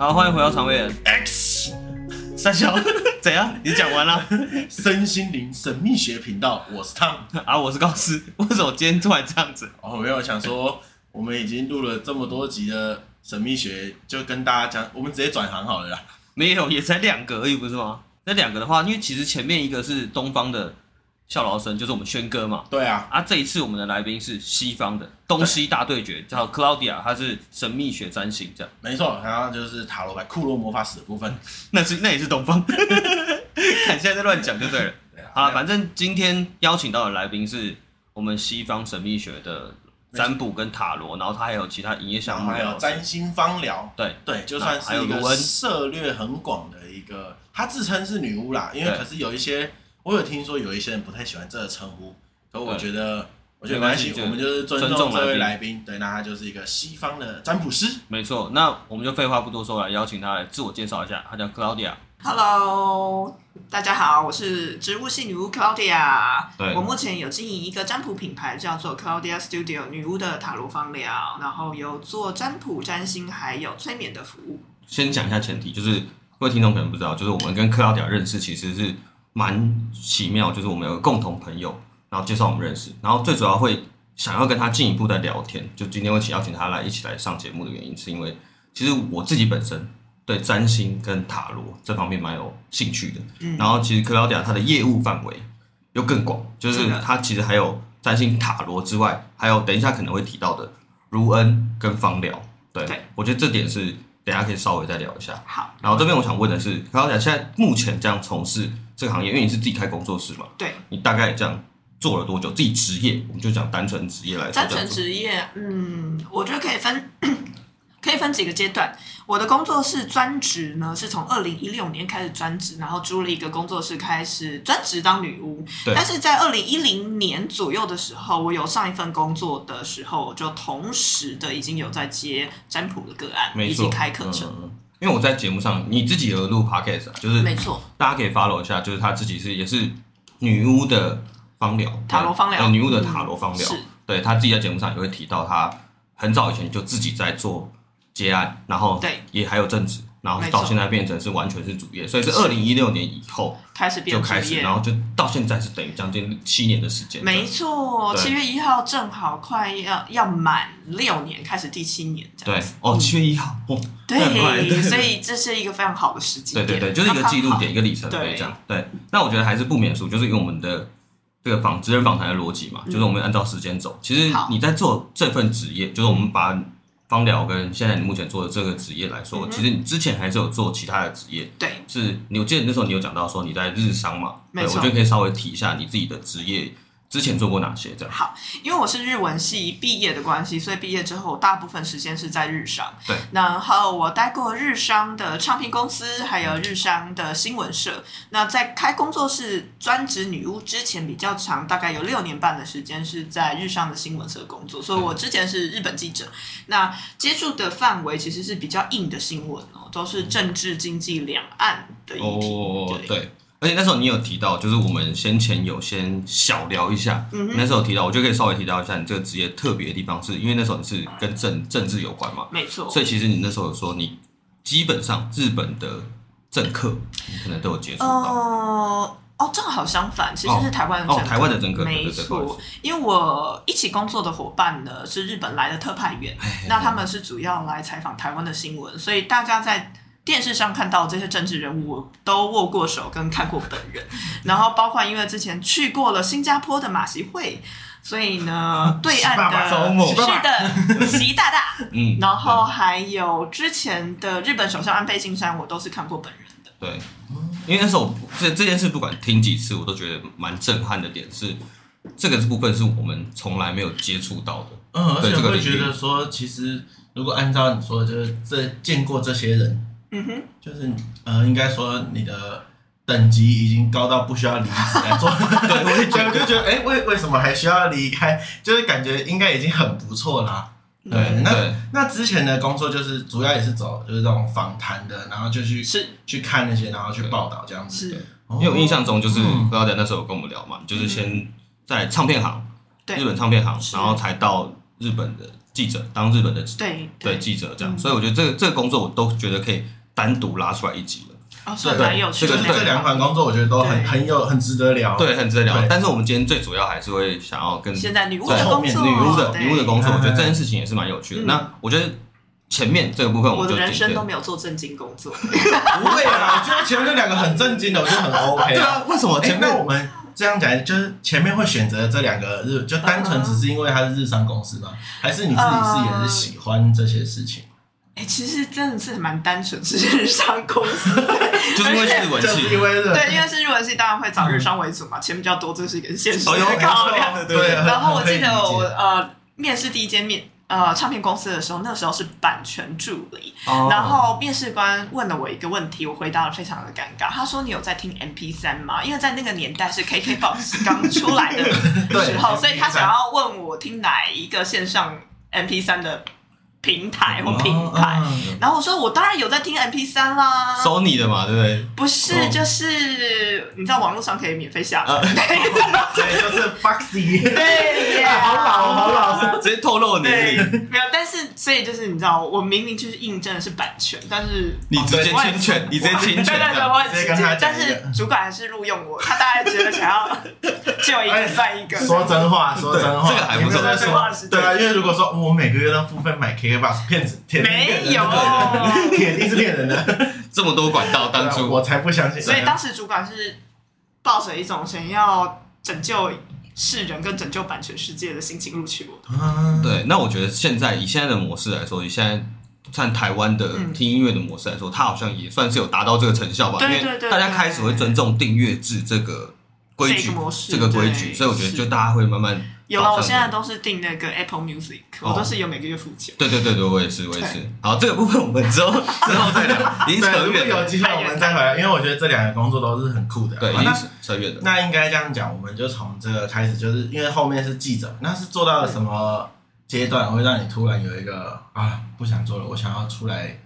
好，欢迎回到肠胃人 X 三小，怎样？你讲完了？身心灵神秘学频道，我是汤啊，我是高斯。为什么今天突然这样子？哦，没有想说，我们已经录了这么多集的神秘学，就跟大家讲，我们直接转行好了啦。没有，也才两个而已，不是吗？那两个的话，因为其实前面一个是东方的。效劳生就是我们轩哥嘛，对啊，啊，这一次我们的来宾是西方的东西大对决，叫 Claudia，她是神秘学占星这样，没错，然后就是塔罗牌库洛魔法使的部分，那是那也是东方，看现在在乱讲就对了，对啊，好了，反正今天邀请到的来宾是我们西方神秘学的占卜跟塔罗，然后他还有其他营业项目，还有占星芳疗，对。对，就算是一个涉略很广的一个，他自称是女巫啦，因为可是有一些。我有听说有一些人不太喜欢这个称呼，可我觉得，我觉得没关系，我们就是尊重这位来宾。对，那他就是一个西方的占卜师。没错，那我们就废话不多说，来邀请他来自我介绍一下。他叫 Claudia。Hello，大家好，我是植物系女巫 Claudia。对，我目前有经营一个占卜品牌，叫做 Claudia Studio 女巫的塔罗芳疗，然后有做占卜、占星，还有催眠的服务。先讲一下前提，就是各位听众可能不知道，就是我们跟 Claudia 认识其实是。蛮奇妙，就是我们有个共同朋友，然后介绍我们认识，然后最主要会想要跟他进一步的聊天，就今天会请邀请他来一起来上节目的原因，是因为其实我自己本身对占星跟塔罗这方面蛮有兴趣的，嗯，然后其实 Claudia 他的业务范围又更广，就是他其实还有占星塔罗之外，还有等一下可能会提到的卢恩跟芳疗，对，对我觉得这点是等一下可以稍微再聊一下。好，然后这边我想问的是，Claudia 现在目前这样从事。这个行业，因为你是自己开工作室嘛，对，你大概这样做了多久？自己职业，我们就讲单纯职业来说。单纯职业，嗯，我觉得可以分，可以分几个阶段。我的工作室专职呢，是从二零一六年开始专职，然后租了一个工作室开始专职当女巫。对。但是在二零一零年左右的时候，我有上一份工作的时候，我就同时的已经有在接占卜的个案，以及开课程。嗯因为我在节目上，你自己有录 podcast 啊，就是没错，大家可以 follow 一下，就是他自己是也是女巫的芳疗，塔罗芳疗，女巫的塔罗芳疗，是，对，他自己在节目上也会提到，他很早以前就自己在做接案，然后对，也还有正职。然后到现在变成是完全是主业，所以是二零一六年以后开始就开始，然后就到现在是等于将近七年的时间。没错，七月一号正好快要要满六年，开始第七年这样。对，哦，七月一号，哦，对，所以这是一个非常好的时机。对对对，就是一个记录点，一个里程碑这样。对，那我觉得还是不免俗，就是用我们的这个访职人访谈的逻辑嘛，就是我们按照时间走。其实你在做这份职业，就是我们把。芳疗跟现在你目前做的这个职业来说，嗯、其实你之前还是有做其他的职业。对，是你我记得那时候你有讲到说你在日商嘛，对，我觉得可以稍微提一下你自己的职业。之前做过哪些？这样好，因为我是日文系毕业的关系，所以毕业之后大部分时间是在日商。对，然后我待过日商的唱片公司，还有日商的新闻社。那在开工作室专职女巫之前，比较长，大概有六年半的时间是在日商的新闻社工作。所以我之前是日本记者，那接触的范围其实是比较硬的新闻哦，都是政治、经济、两岸的议题。对。对而且那时候你有提到，就是我们先前有先小聊一下，嗯、那时候提到，我就可以稍微提到一下你这个职业特别的地方是，是因为那时候你是跟政政治有关嘛？没错。所以其实你那时候有说，你基本上日本的政客，你可能都有接触到。呃，哦，正好相反，其实是台湾的政客。哦，台湾的政客，没错。因为我一起工作的伙伴呢是日本来的特派员，那他们是主要来采访台湾的新闻，所以大家在。电视上看到这些政治人物，我都握过手跟看过本人，然后包括因为之前去过了新加坡的马习会，所以呢，对岸的是的习大大，嗯，然后还有之前的日本首相安倍晋三，我都是看过本人的。对，因为那时候这这件事不管听几次，我都觉得蛮震撼的点是，这个部分是我们从来没有接触到的。嗯，而且我会觉得说，其实如果按照你说的，就是这见过这些人。嗯哼，就是呃，应该说你的等级已经高到不需要离职来做。对，我也觉得，就觉得，哎，为为什么还需要离开？就是感觉应该已经很不错啦。对，对那对。那之前的工作就是主要也是走就是这种访谈的，然后就去是。去看那些，然后去报道这样子。是，因为我印象中就是不知道在那时候有跟我们聊嘛，就是先在唱片行，对。日本唱片行，然后才到日本的记者，当日本的对对。记者这样，所以我觉得这个这个工作我都觉得可以单独拉出来一集了。哦，是蛮有趣的。这个这两款工作我觉得都很很有很值得聊，对，很值得聊。但是我们今天最主要还是会想要跟现在女巫的工作，女巫的女巫的工作，我觉得这件事情也是蛮有趣的。那我觉得。前面这个部分，我的人生都没有做正经工作。不会啊，我觉得前面这两个很正经的，我觉得很 OK。对啊，为什么前面我们这样讲，就是前面会选择这两个日，就单纯只是因为它是日商公司吗？还是你自己是也是喜欢这些事情？哎，其实真的是蛮单纯，是日商公司，就是因为是日文系，因为对，因为是日文系，当然会找日商为主嘛，钱比较多，这是一个现实的考量。对，然后我记得我呃面试第一间面。呃，唱片公司的时候，那时候是版权助理，oh. 然后面试官问了我一个问题，我回答的非常的尴尬。他说：“你有在听 MP 三吗？”因为在那个年代是 KKBOX 刚出来的 时候，所以他想要问我听哪一个线上 MP 三的。平台或平台，然后我说我当然有在听 MP 三啦，Sony 的嘛，对不对？不是，就是你知道网络上可以免费下载，对，就是 Foxy，对，好老好老，直接透露年龄，没有，但是所以就是你知道，我明明就是印证的是版权，但是你直接侵权，你直接侵权，对对对，我直接，但是主管还是录用我，他大概觉得想要救一个算一个，说真话，说真话，这个还不错，对啊，因为如果说我每个月都付费买 K。把骗子骗没有，铁定是骗人的。这么多管道，当初我才不相信。所以当时主管是抱着一种想要拯救世人跟拯救版权世界的心情录取我。对，那我觉得现在以现在的模式来说，以现在像台湾的听音乐的模式来说，它好像也算是有达到这个成效吧。因为大家开始会尊重订阅制这个规矩，这个规矩，所以我觉得就大家会慢慢。有了，我现在都是订那个 Apple Music，我都是有每个月付钱。对对对对，我也是，我也是。好，这个部分我们之后 之后再聊。已经扯远了，有机会我们再回来，因为我觉得这两个工作都是很酷的。对，已经扯远了。那应该这样讲，我们就从这个开始，就是因为后面是记者，那是做到了什么阶段，会让你突然有一个啊不想做了，我想要出来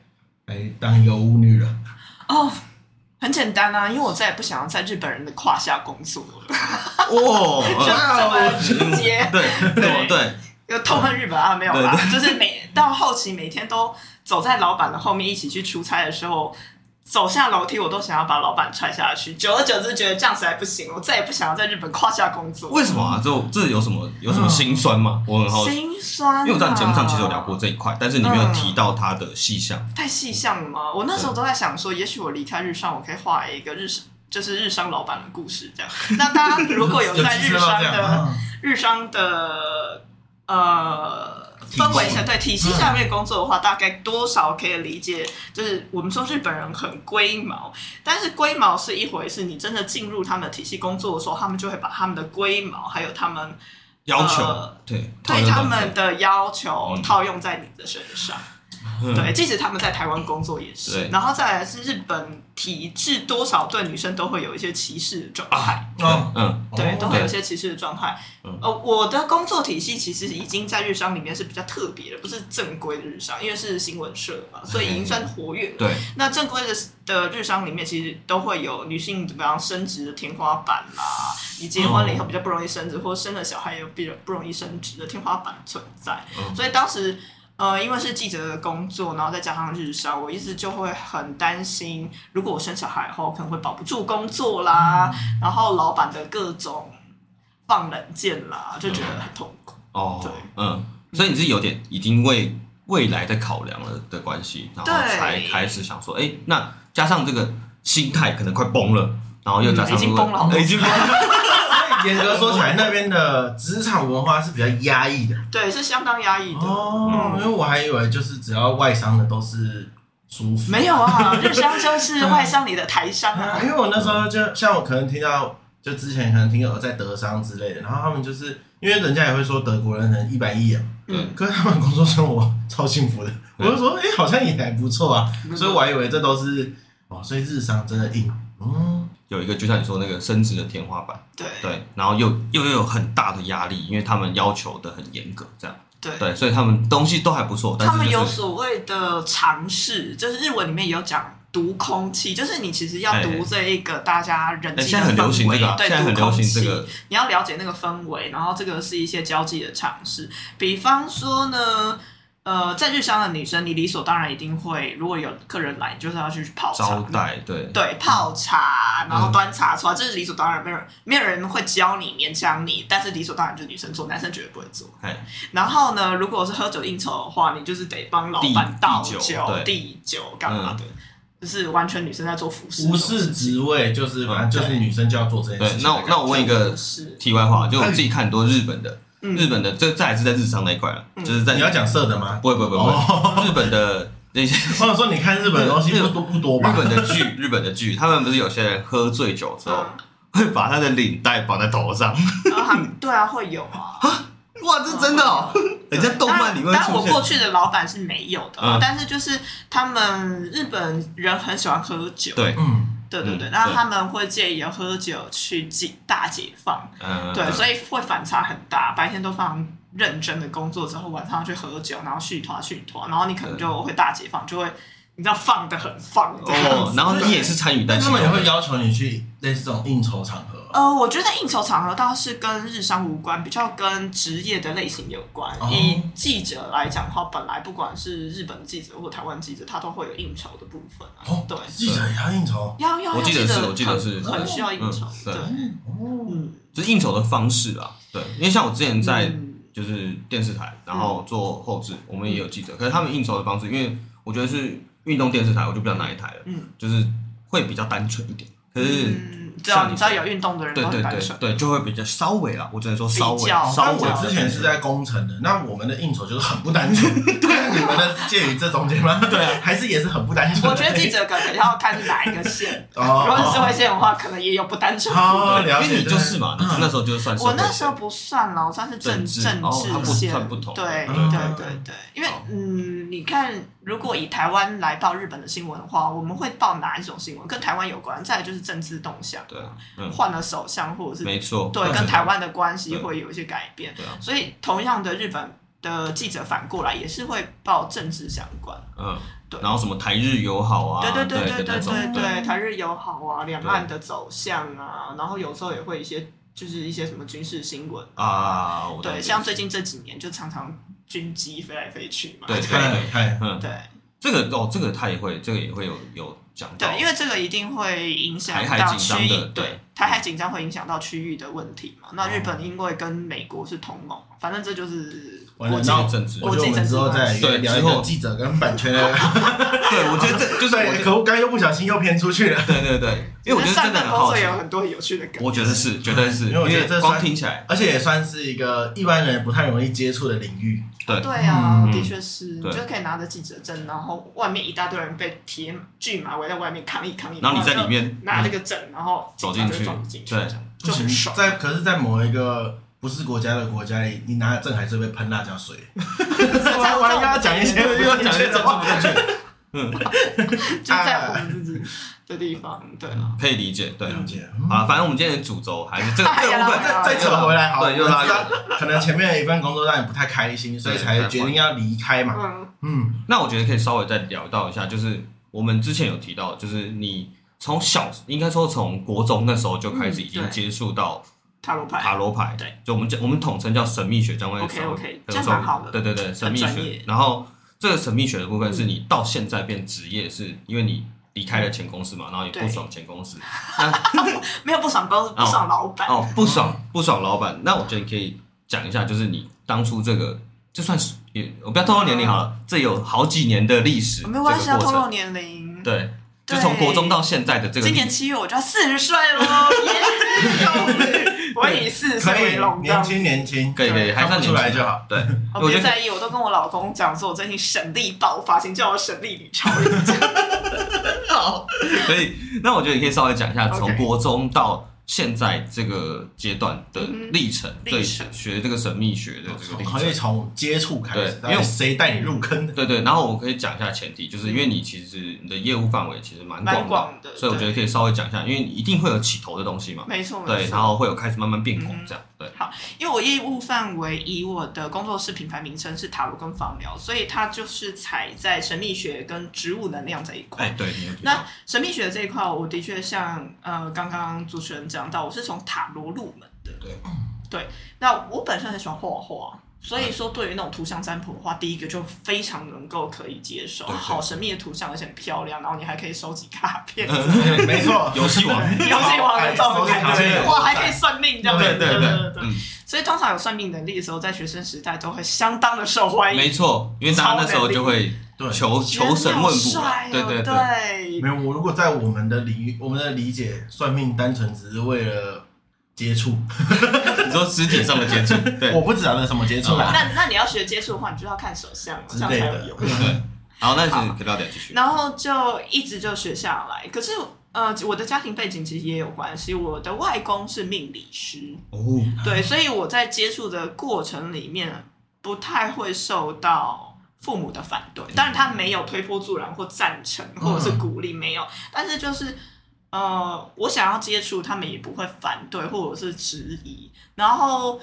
来当一个巫女了？哦。很简单啊，因为我再也不想要在日本人的胯下工作了。哇，这么直接，对对对，又痛恨日本啊，没有啦，就是每到后期每天都走在老板的后面一起去出差的时候。走下楼梯，我都想要把老板踹下去。久而久之，觉得这样实在不行，我再也不想要在日本胯下工作。为什么啊？这这有什么有什么心酸吗？我很好奇。心酸。因为我在节目上其实有聊过这一块，但是你没有提到它的细项。太细项了吗？我那时候都在想说，也许我离开日上，我可以画一个日就是日商老板的故事，这样。那大家如果有在日商的日商的呃。氛围下，对体系下面工作的话，大概多少可以理解？就是我们说日本人很龟毛，但是龟毛是一回事。你真的进入他们的体系工作的时候，他们就会把他们的龟毛，还有他们要求，对对他们的要求套用在你的身上。对，即使他们在台湾工作也是。然后再来是日本体制，多少对女生都会有一些歧视的状态。嗯嗯，对，都会有一些歧视的状态。呃，我的工作体系其实已经在日商里面是比较特别的，不是正规的日商，因为是新闻社嘛，所以已经算活跃。对，那正规的的日商里面，其实都会有女性怎么样升职的天花板啦。你结婚了以后比较不容易升职，或生了小孩也比较不容易升职的天花板存在。所以当时。呃，因为是记者的工作，然后再加上日商，我一直就会很担心，如果我生小孩后可能会保不住工作啦，嗯、然后老板的各种放冷箭啦，就觉得很痛苦。嗯、哦，对，嗯，所以你是有点已经为未来的考量了的关系，然后才开始想说，哎，那加上这个心态可能快崩了，然后又加上、嗯、已经崩了，已经崩了。严格说起来，那边的职场文化是比较压抑的。对，是相当压抑的。哦，嗯、因为我还以为就是只要外商的都是舒服。没有啊，日 商就是外商里的台商啊。因为我那时候就像我可能听到，就之前可能听有在德商之类的，然后他们就是因为人家也会说德国人很一板一眼，嗯，可是他们工作生活超幸福的。嗯、我就说，哎、欸，好像也还不错啊。嗯、所以我还以为这都是哦，所以日商真的硬，嗯。有一个就像你说那个升职的天花板，对。对，然后又又有很大的压力，因为他们要求的很严格，这样。对。对，所以他们东西都还不错，但是、就是、他们有所谓的尝试，就是日文里面有讲读空气，就是你其实要读这一个大家人际的氛围，现在很流行这个，对，现在很流行这个，你要了解那个氛围，然后这个是一些交际的尝试。比方说呢，呃，在日商的女生，你理所当然一定会，如果有客人来，你就是要去泡茶，招待，对。对，泡茶，然后端茶出来，这是理所当然，没有没有人会教你，勉强你，但是理所当然就是女生做，男生绝对不会做。然后呢，如果是喝酒应酬的话，你就是得帮老板倒酒、递酒干嘛的。就是完全女生在做服饰，服饰职位就是反正就是女生就要做这件事。那那我问一个题外话，就我自己看很多日本的，日本的这这还是在日商那一块了，就是在你要讲色的吗？不会不会不会，日本的那些 或者说你看日本的东西不 多不多吧？日本的剧，日本的剧，他们不是有些人喝醉酒之后会把他的领带绑在头上？对啊，会有啊。哇，这真的哦！人家动漫里面，但我过去的老板是没有的，但是就是他们日本人很喜欢喝酒，对，嗯，对对对，然后他们会借由喝酒去解大解放，对，所以会反差很大，白天都非常认真的工作之后，晚上去喝酒，然后续团续团，然后你可能就会大解放，就会。你知道放的很放哦，然后你也是参与，但他们也会要求你去类似这种应酬场合。呃，我觉得应酬场合倒是跟日商无关，比较跟职业的类型有关。以记者来讲的话，本来不管是日本记者或台湾记者，他都会有应酬的部分。哦，对，记者也要应酬，要要。我记得是，我记得是很需要应酬。对，嗯，就是应酬的方式啊。对，因为像我之前在就是电视台，然后做后置，我们也有记者，可是他们应酬的方式，因为我觉得是。运动电视台我就不知道哪一台了，嗯，就是会比较单纯一点。可是，只要你知道有运动的人，对对对对，就会比较稍微啦。我只能说稍微。稍微。我之前是在工程的，那我们的应酬就是很不单纯。对，你们的介于这中间吗？对啊，还是也是很不单纯。我觉得记者可能要看是哪一个线。哦。如果是社会线的话，可能也有不单纯。哦，了解。因为你就是嘛，那时候就算。我那时候不算了，我算是政治政治线。算不同。对对对对，因为嗯，你看。如果以台湾来报日本的新闻的话，我们会报哪一种新闻？跟台湾有关，再来就是政治动向，对，换了首相或者是没错，对，跟台湾的关系会有一些改变。对啊，所以同样的日本的记者反过来也是会报政治相关。嗯，对。然后什么台日友好啊？对对对对对对对，台日友好啊，两岸的走向啊，然后有时候也会一些就是一些什么军事新闻啊，对，像最近这几年就常常。军机飞来飞去嘛？对 对对，嗯，对，这个哦，这个他也会，这个也会有有讲到。对，因为这个一定会影响到区域，对，台海紧张会影响到区域的问题嘛。那日本因为跟美国是同盟，反正这就是国际政治。国际政治在对聊一个记者跟版权的。对，我觉得这就是我可恶，刚又不小心又偏出去了。对对对，因为我觉得真的很好，有很多有趣的梗。我觉得是，绝对是，因为我觉得这光听起来，而且也算是一个一般人不太容易接触的领域。对对啊，的确是，你就可以拿着记者证，然后外面一大堆人被铁巨马围在外面抗议抗议，然后你在里面拿这个证，然然后走进去，对，就很爽。在可是，在某一个不是国家的国家里，你拿着证还是会被喷辣椒水。我我要讲一些，又要讲一些政治不正确。嗯，就在我们自己的地方，对，可以理解，对，理解。啊，反正我们今天的主轴还是这个这个部分，再再扯回来，好，对，又拉可能前面的一份工作让你不太开心，所以才决定要离开嘛。嗯，那我觉得可以稍微再聊到一下，就是我们之前有提到，就是你。从小应该说从国中那时候就开始已经接触到塔罗牌，塔罗牌。对，就我们叫我们统称叫神秘学，这样会 OK OK，这样蛮好的，对对对，神秘学。然后这个神秘学的部分是你到现在变职业，是因为你离开了前公司嘛，然后也不爽前公司，没有不爽公司，不爽老板。哦，不爽不爽老板。那我觉得你可以讲一下，就是你当初这个就算是也我不要透露年龄好了，这有好几年的历史，没关系啊，透露年龄。对。就从国中到现在的这个，今年七月我就要四十岁了，我以四十岁为荣，年轻年轻，可以可以，还算出来就好。对，我不在意，我都跟我老公讲说，我最近神力爆发，请叫我神力女超人。好，所以。那我觉得你可以稍微讲一下，从国中到。现在这个阶段的历程，对学这个神秘学的这个历程，可以从接触开始，因为谁带你入坑的？对对。然后我可以讲一下前提，就是因为你其实你的业务范围其实蛮广的，所以我觉得可以稍微讲一下，因为你一定会有起头的东西嘛。没错。对，然后会有开始慢慢变广这样。对。好，因为我业务范围以我的工作室品牌名称是塔罗跟芳疗，所以它就是踩在神秘学跟植物能量这一块。哎，对。那神秘学这一块，我的确像呃刚刚主持人讲到，我是从塔罗入门的。对。对。那我本身很喜欢画画。所以说，对于那种图像占卜的话，第一个就非常能够可以接受，好神秘的图像，而且很漂亮，然后你还可以收集卡片，没错，游戏王，游戏王的照片，哇，还可以算命，这样。对对对。对对。所以通常有算命能力的时候，在学生时代都会相当的受欢迎。没错，因为大家那时候就会求求神问卜，对对。对。没有，我如果在我们的领域，我们的理解，算命单纯只是为了。接触，你说实体上的接触，对，我不知道那什么接触。那那你要学接触的话，你就要看手相，这样才有用。对，好，那就可到点继续。然后就一直就学下来。可是呃，我的家庭背景其实也有关系。我的外公是命理师哦，对，所以我在接触的过程里面不太会受到父母的反对。当然，他没有推波助澜或赞成或者是鼓励，没有。但是就是。呃，我想要接触，他们也不会反对或者是质疑。然后，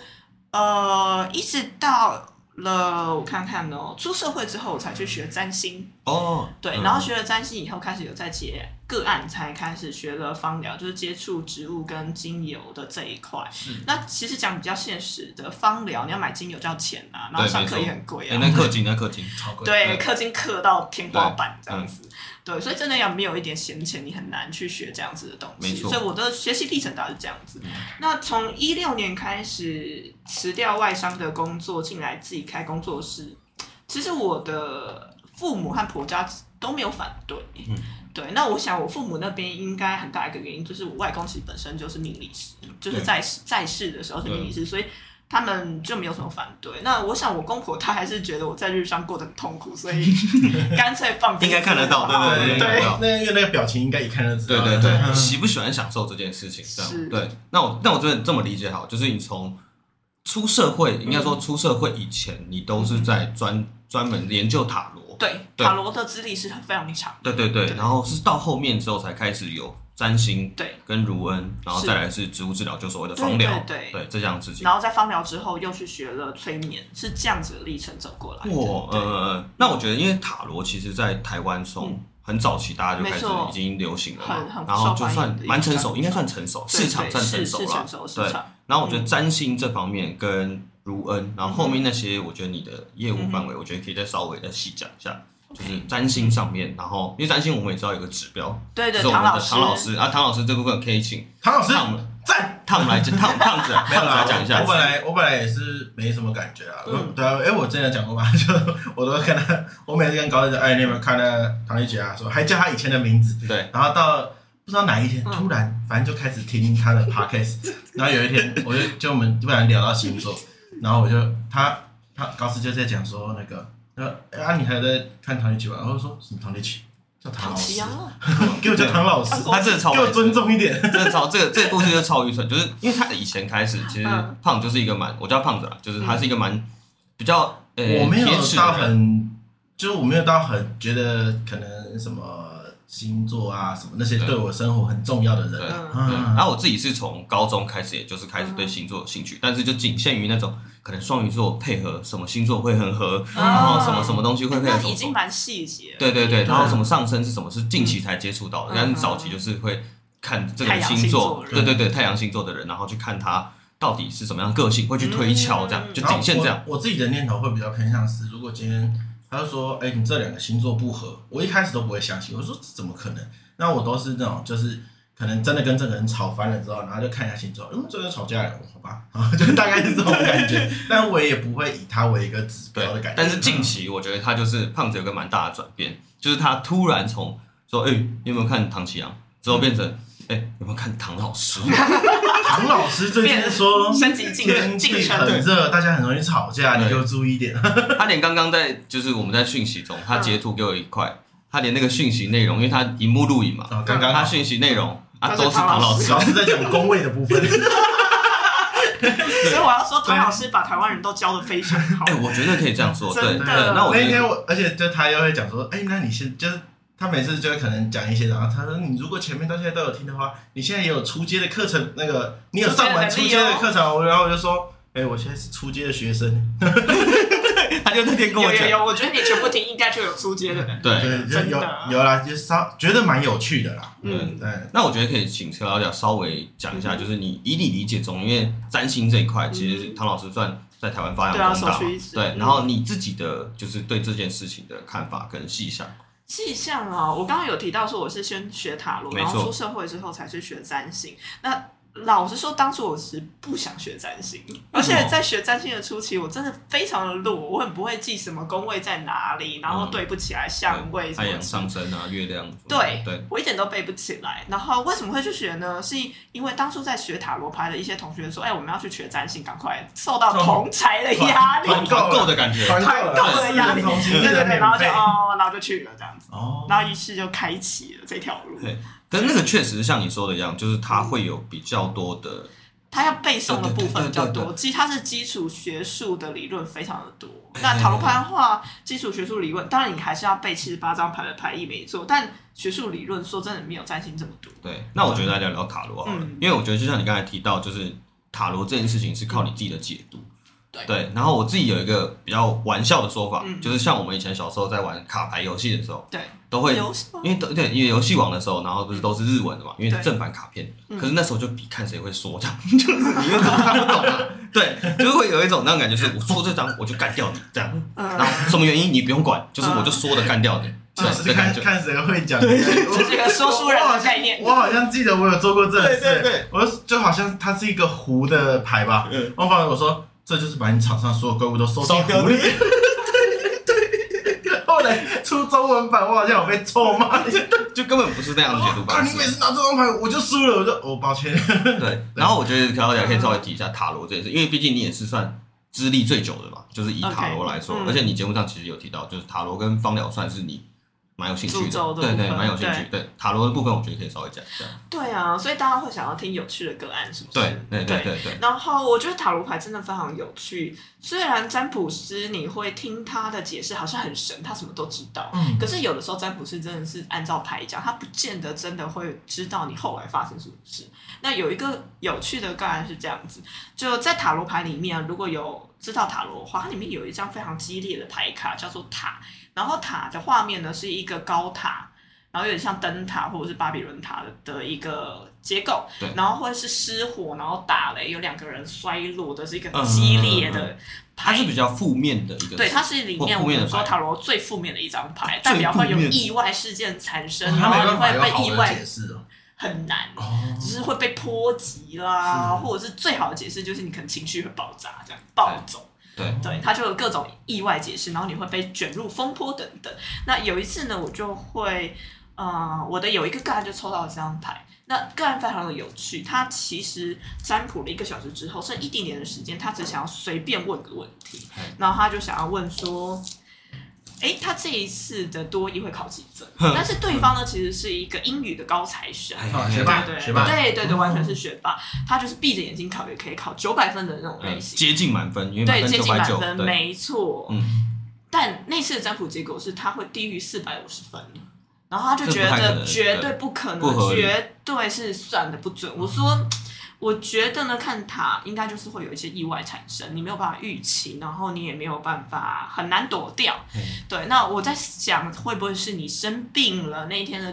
呃，一直到了我看看哦，出社会之后我才去学占星哦，对，然后学了占星以后，开始有在接个案，才开始学了芳疗，就是接触植物跟精油的这一块。是，那其实讲比较现实的芳疗，你要买精油就要钱啊，然后上课也很贵啊，那氪金那氪金超贵，对，氪金氪到天花板这样子。对，所以真的要没有一点闲钱，你很难去学这样子的东西。所以我的学习历程大概是这样子。嗯、那从一六年开始辞掉外商的工作，进来自己开工作室。其实我的父母和婆家都没有反对。嗯。对，那我想我父母那边应该很大一个原因，就是我外公其实本身就是命理师，就是在在世的时候是命理师，所以。他们就没有什么反对。那我想，我公婆他还是觉得我在日商过得很痛苦，所以 干脆放。应该看得到，对对对，对。那因为那个表情应该也看得出来。对对对，喜不喜欢享受这件事情？这样对。那我那我觉得这么理解好，就是你从出社会，应该说出社会以前，你都是在专专门研究塔罗。对，塔罗的资历是非常长。对对对，然后是到后面之后才开始有。占星对，跟如恩，然后再来是植物治疗，就所谓的芳疗，对对，这样子。然后在芳疗之后，又去学了催眠，是这样子的历程走过来。哇，呃，那我觉得，因为塔罗其实，在台湾从很早期，大家就开始已经流行了嘛，然后就算蛮成熟，应该算成熟，市场算成熟了。对，然后我觉得占星这方面跟如恩，然后后面那些，我觉得你的业务范围，我觉得可以再稍微再细讲一下。就是占星上面，然后因为占星我们也知道有个指标，对对，是我们的唐老师啊，唐老师这部分可以请唐老师烫在烫来讲烫烫子，没有来讲一下。我本来我本来也是没什么感觉啊，对啊，哎，我之前讲过吧，就我都跟他，我每次跟高人说，哎，你有没有看那唐一杰啊？说还叫他以前的名字，对，然后到不知道哪一天突然，反正就开始听他的 podcast，然后有一天我就就我们突然聊到星座，然后我就他他高师就在讲说那个。啊！你还在看唐立奇吧？然后说什么唐立奇叫唐老师，给我叫唐老师，他真的超，给我尊重一点，真的超这个这个故事就超愚蠢，就是因为他以前开始其实胖就是一个蛮，我叫胖子啦，就是他是一个蛮比较呃，我没有到很，就是我没有到很觉得可能什么星座啊什么那些对我生活很重要的人，然后我自己是从高中开始，也就是开始对星座有兴趣，但是就仅限于那种。可能双鱼座配合什么星座会很合，然后什么什么东西会配合什么，已经蛮细节。对对对，然后什么上升是什么，是近期才接触到的。但是早期就是会看这个星座，对对对，太阳星座的人，然后去看他到底是什么样个性，会去推敲这样，就仅限这样。我自己的念头会比较偏向是，如果今天他就说，哎，你这两个星座不合，我一开始都不会相信，我说怎么可能？那我都是那种就是。可能真的跟这个人吵翻了之后，然后就看一下星座，嗯，这个吵架了，好吧，就大概是这种感觉。但我也不会以他为一个指标的感觉。但是近期我觉得他就是胖子有个蛮大的转变，就是他突然从说，哎、欸，你有没有看唐綺阳，之后变成，哎、欸，有没有看唐老师？唐老师最近说天气很热，大家很容易吵架，你就注意一点。他连刚刚在就是我们在讯息中，他截图给我一块，他连那个讯息内容，因为他荧幕录影嘛，刚刚他讯息内容。啊，都是唐老师，老师在讲工位的部分，所以我要说，唐老师把台湾人都教的非常好。哎，我觉得可以这样说，对。那我那天我，而且就他又会讲说，哎，那你先就是他每次就会可能讲一些，然后他说，你如果前面到现在都有听的话，你现在也有出街的课程，那个你有上完出街的课程，然后我就说，哎，我现在是出街的学生。他就那天跟我讲，有有有，我觉得你全部听应该就有出街的。对，对，有有啦，就稍觉得蛮有趣的啦。嗯，对。那我觉得可以请车老师稍微讲一下，就是你以你理解中，因为占星这一块，其实唐老师算在台湾发扬光大。对，然后你自己的就是对这件事情的看法跟细项。细项啊，我刚刚有提到说我是先学塔罗，然后出社会之后才去学占星。那老实说，当初我是不想学占星，而且在学占星的初期，我真的非常的弱，我很不会记什么宫位在哪里，然后对不起来相位，太阳上升啊，月亮，对，对我一点都背不起来。然后为什么会去学呢？是因为当初在学塔罗牌的一些同学说，哎，我们要去学占星，赶快受到同才的压力，团购的感觉，团购的压力，对对对，然后就哦，然后就去了这样子，哦，然后于是就开启了这条路。但那个确实像你说的一样，就是它会有比较多的，它要背诵的部分比较多。其实它是基础学术的理论非常的多。那塔罗牌的话，基础学术理论，当然你还是要背七十八张牌的牌意没错，但学术理论说真的没有占星这么多。对，那我觉得来聊聊塔罗好了，因为我觉得就像你刚才提到，就是塔罗这件事情是靠你自己的解读。对，然后我自己有一个比较玩笑的说法，就是像我们以前小时候在玩卡牌游戏的时候，对。都会，因为都对，因为游戏王的时候，然后不是都是日文的嘛，因为是正版卡片。可是那时候就比看谁会说这样，就是你又看不懂啊。对，就是会有一种那种感觉，是我说这张我就干掉你这样。然后什么原因你不用管，就是我就说的干掉你。就是看看谁会讲。对，这个说书人的概念。我好像记得我有做过这件事，我就好像它是一个壶的牌吧。我反正我说这就是把你场上所有怪物都收进壶里。出中文版，我好像有被臭骂，就根本不是那样的解读方式。你每次拿这张牌，我就输了，我就哦，抱歉。对，然后我觉得大家可以稍微提一下塔罗这件事，因为毕竟你也是算资历最久的嘛，就是以塔罗来说，而且你节目上其实有提到，就是塔罗跟芳疗算是你。蛮有兴趣的，对对，蛮有兴趣。对塔罗的部分，我觉得可以稍微讲一下。对啊，所以大家会想要听有趣的个案，是不是？对对对对对。然后我觉得塔罗牌真的非常有趣。虽然占卜师你会听他的解释，好像很神，他什么都知道。嗯。可是有的时候占卜师真的是按照牌讲，他不见得真的会知道你后来发生什么事。那有一个有趣的个案是这样子，就在塔罗牌里面，如果有知道塔罗的话，它里面有一张非常激烈的牌卡，叫做塔。然后塔的画面呢，是一个高塔，然后有点像灯塔或者是巴比伦塔的的一个结构，对。然后或者是失火，然后打雷，有两个人摔落的是一个激烈的牌，它是比较负面的一个，对，它是里面我们说塔罗最负面的一张牌，代表会有意外事件产生，然后你会被意外，很难，只是会被波及啦，或者是最好的解释就是你可能情绪会爆炸，这样暴走。对，对，它就有各种意外解释，然后你会被卷入风波等等。那有一次呢，我就会，呃，我的有一个个案就抽到了这张牌，那个案非常的有趣，他其实占卜了一个小时之后，剩一点点的时间，他只想要随便问个问题，然后他就想要问说。哎，他这一次的多一会考几分？但是对方呢，其实是一个英语的高材生，学霸，学霸，对对对，完全是学霸。他就是闭着眼睛考也可以考九百分的那种类型，接近满分，因为对，接近满分，没错。嗯，但那次的占卜结果是他会低于四百五十分，然后他就觉得绝对不可能，绝对是算的不准。我说。我觉得呢，看塔应该就是会有一些意外产生，你没有办法预期，然后你也没有办法很难躲掉。嗯、对，那我在想，会不会是你生病了那一天的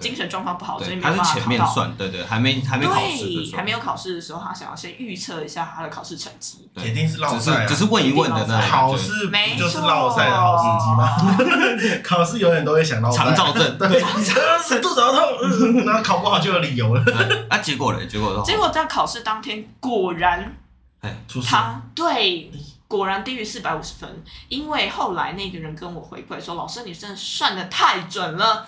精神状况不好，所以没办法考到。他是前面算，对对，还没还没考试，还没有考试的时候，他想要先预测一下他的考试成绩。肯定是落赛，只是问一问的那考试没就是落赛的好时机吗？考试永远都会想到肠躁症，对，肚子好痛，那考不好就有理由了。啊，结果嘞？结果结果在考试当天果然，哎，他对果然低于四百五十分，因为后来那个人跟我回馈说：“老师，你真的算的太准了。”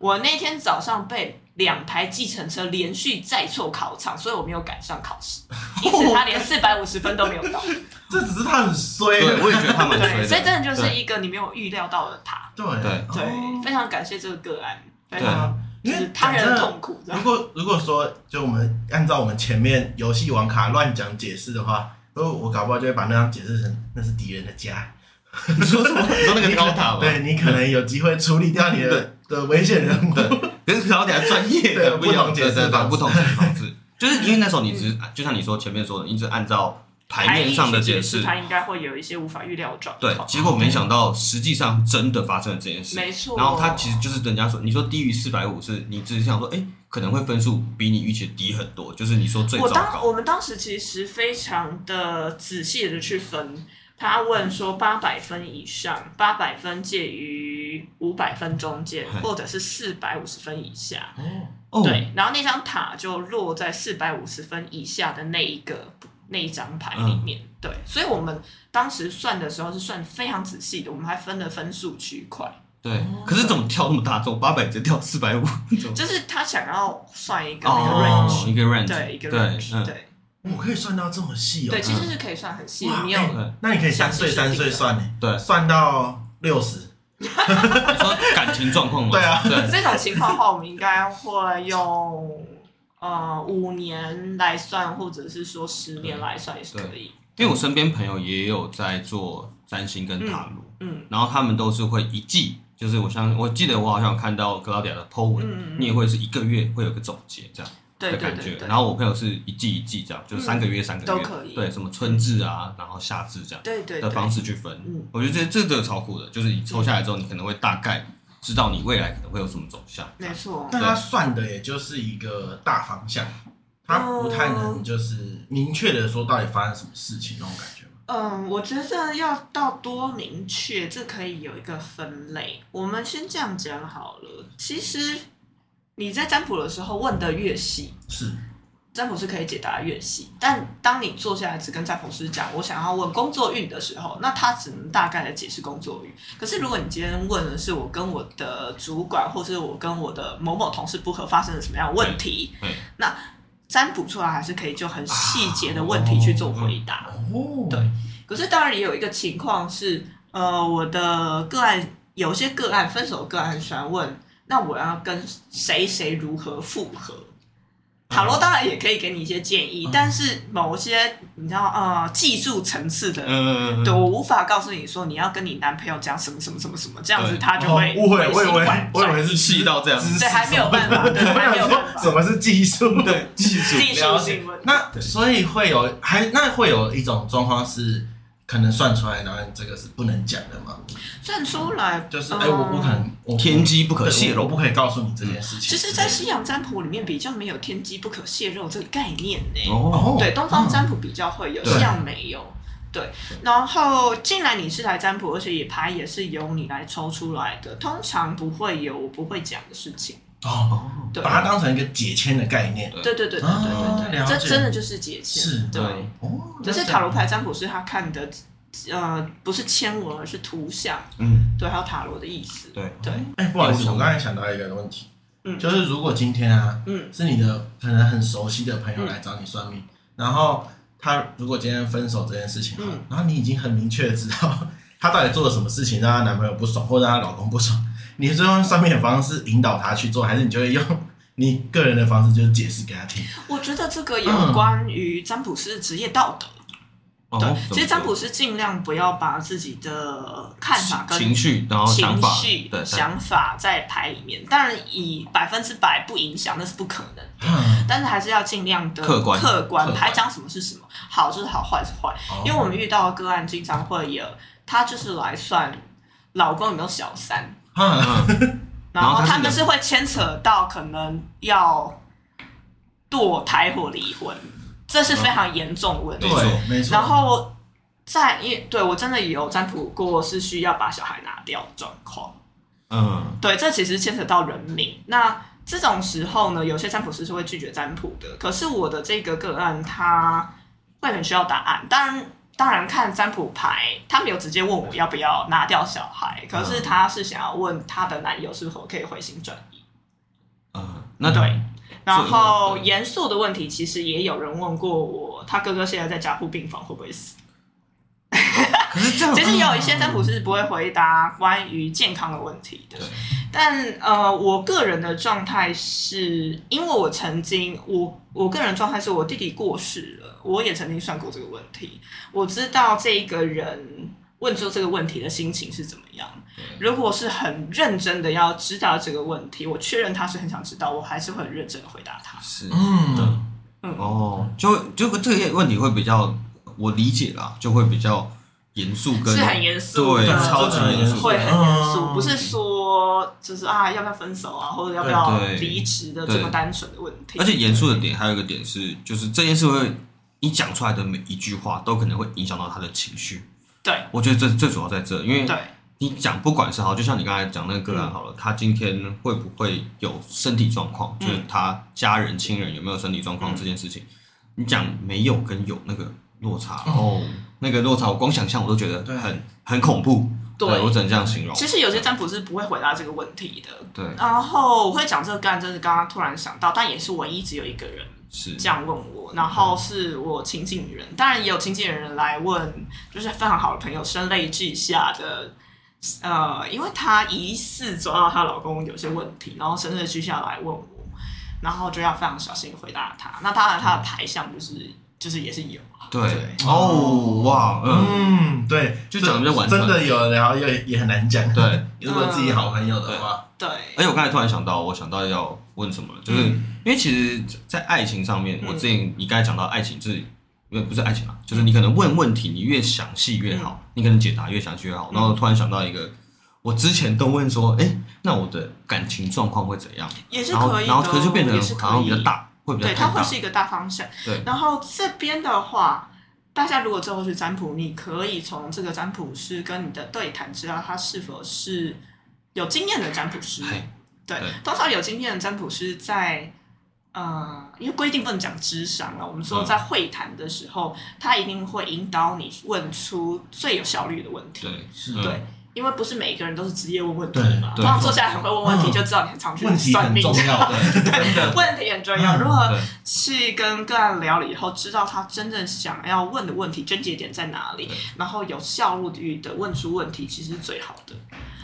我那天早上被两台计程车连续载错考场，所以我没有赶上考试，因此他连四百五十分都没有到。这只是他很衰，我也觉得他蛮衰的。所以真的就是一个你没有预料到的他。对对对，非常感谢这个个案，非常因为他人的痛苦。如果如果说就我们按照我们前面游戏王卡乱讲解释的话，我我搞不好就会把那张解释成那是敌人的家。你说什么？你说那个高塔吗？对，你可能有机会处理掉你的。的危险人物，跟高塔专业的不同解释方，不同解释方式，就是因为那时候你只是就像你说前面说的，你只按照牌面上的解释，他应该会有一些无法预料的状态。对，结果没想到实际上真的发生了这件事。没错。然后他其实就是人家说，你说低于四百五是你只是想说，哎，可能会分数比你预期低很多，就是你说最糟糕。我当我们当时其实非常的仔细的去分，他问说八百分以上，八百分介于五百分中间，或者是四百五十分以下。哦。对，然后那张塔就落在四百五十分以下的那一个。那一张牌里面，嗯、对，所以我们当时算的时候是算非常仔细的，我们还分了分数区块。对，可是怎么跳那么大？从八百直接跳四百五？就是他想要算一个那个 range，、哦、一个 range，对，一个 range，对。我可以算到这么细哦。对，其实是可以算很细。你有、欸，那你可以三岁三岁算呢？对，算到六十。你 说感情状况吗？对啊，对。这种情况的话，我们应该会用。呃，五年来算，或者是说十年来算也是可以。因为我身边朋友也有在做占星跟塔罗，嗯，嗯，然后他们都是会一季，就是我相我记得我好像有看到格劳迪亚的 po 文，嗯，你也会是一个月会有个总结这样的感觉。对对对对，然后我朋友是一季一季这样，就是三个月三个月都可以。对，什么春至啊，然后夏至这样，对对的方式去分。嗯，我觉得这这个超酷的，就是你抽下来之后，你可能会大概。知道你未来可能会有什么走向，没错。但他算的也就是一个大方向，他不太能就是明确的说到底发生什么事情那种感觉。嗯，我觉得要到多明确，这可以有一个分类。我们先这样讲好了。其实你在占卜的时候问的越细，是。占卜师可以解答越细，但当你坐下来只跟占卜师讲我想要问工作运的时候，那他只能大概的解释工作运。可是如果你今天问的是我跟我的主管，或是我跟我的某某同事不合发生了什么样的问题，那占卜出来还是可以就很细节的问题去做回答。哦，对。可是当然也有一个情况是，呃，我的个案有些个案分手个案很喜欢问，那我要跟谁谁如何复合？塔罗当然也可以给你一些建议，嗯、但是某些你知道呃技术层次的，嗯、对我无法告诉你说你要跟你男朋友讲什么什么什么什么，这样子他就会误会，我以为我以为是细到这样，对，还没有办法，对，还没有办法。什么是技术？对，技术 技术性问题。那所以会有还那会有一种状况是。可能算出来，然后这个是不能讲的嘛？算出来就是，哎、嗯，我我可能我天机不可泄露，我不可以告诉你这件事情。其实，在西洋占卜里面比较没有天机不可泄露这个概念呢。哦，对，东方占卜比较会有，西洋没有。对，然后既然你是来占卜，而且也牌也是由你来抽出来的，通常不会有我不会讲的事情。哦，对，把它当成一个解签的概念。对对对对对对对，这真的就是解签。是，对。哦，可是塔罗牌占卜师他看的，呃，不是签文，而是图像。嗯，对，还有塔罗的意思。对对。哎，不好意思，我刚才想到一个问题，嗯，就是如果今天啊，嗯，是你的可能很熟悉的朋友来找你算命，然后他如果今天分手这件事情，嗯，然后你已经很明确的知道 他到底做了什么事情让他男朋友不爽，或者让他老公不爽。你是用上面的方式引导他去做，还是你就会用 你个人的方式，就是解释给他听？我觉得这个有关于占卜师的职业道德。嗯、对，其实占卜师尽量不要把自己的看法跟情绪，然后想法情绪想法在牌里面。当然，以百分之百不影响那是不可能的，嗯、但是还是要尽量的客观。客观牌讲什么是什么，好就是好，坏是坏。哦、因为我们遇到的个案经常会有，他就是来算老公有没有小三。然后他们是会牵扯到可能要堕胎或离婚，这是非常严重的问题。对，没错。然后在因对我真的有占卜过，是需要把小孩拿掉的状况。嗯，对，这其实牵扯到人命。那这种时候呢，有些占卜师是会拒绝占卜的。可是我的这个个案，他会很需要答案。当然。当然，看占卜牌，他没有直接问我要不要拿掉小孩，可是他是想要问他的男友是否可以回心转意。嗯，那对。然后严肃的问题，其实也有人问过我，他哥哥现在在加护病房，会不会死？可是这样，其实也有一些占卜师不会回答关于健康的问题的。但呃，我个人的状态是，因为我曾经，我我个人状态是我弟弟过世了。我也曾经算过这个问题，我知道这个人问出这个问题的心情是怎么样。如果是很认真的要知道这个问题，我确认他是很想知道，我还是会很认真的回答他。是，嗯，嗯，哦，就就这个问题会比较我理解啦，就会比较严肃，跟是很严肃，对，超级严肃，会很严肃，不是说就是啊要不要分手啊，或者要不要离职的这么单纯的问题。而且严肃的点还有一个点是，就是这件事会你讲出来的每一句话都可能会影响到他的情绪。对，我觉得这最主要在这，因为对。你讲不管是好，就像你刚才讲那个个案好了，嗯、他今天会不会有身体状况？嗯、就是他家人亲人有没有身体状况这件事情，嗯、你讲没有跟有那个落差哦，那个落差我光想象我都觉得很对很恐怖。对，对我只能这样形容。其实有些占卜是不会回答这个问题的。对。然后我会讲这个个案，真是刚刚突然想到，但也是唯一只有一个人是这样问我，然后是我亲近的人，当然也有亲近的人来问，就是非常好的朋友，声泪俱下的。呃，因为她疑似抓到她老公有些问题，然后声泪俱下来问我，然后就要非常小心回答她。那当然，她的牌相就是、嗯、就是也是有，对，对。哦，哇，嗯，嗯对，就讲的就完全真的有，然后也也很难讲。对，如果自己好朋友的话，对。而且我刚才突然想到，我想到要问什么，就是、嗯、因为其实，在爱情上面，我之前你刚才讲到爱情是。因为不是爱情啊，就是你可能问问题，你越详细越好，嗯、你可能解答越详细越好。然后突然想到一个，我之前都问说，哎，那我的感情状况会怎样？也是可以的，然后可是就变成好像比较大，会比较。对，它会是一个大方向。对。然后这边的话，大家如果最后去占卜，你可以从这个占卜师跟你的对谈，知道他是否是有经验的占卜师。对，对通常有经验的占卜师在。呃，因为规定不能讲智商啊。我们说在会谈的时候，嗯、他一定会引导你问出最有效率的问题。对，是。对，因为不是每一个人都是职业问问题嘛。通常坐下来很会问问题，就知道你很常去算命。问题很重要，对，问题很重要。如何去跟个案聊了以后，知道他真正想要问的问题症结点在哪里，然后有效率的问出问题，其实是最好的。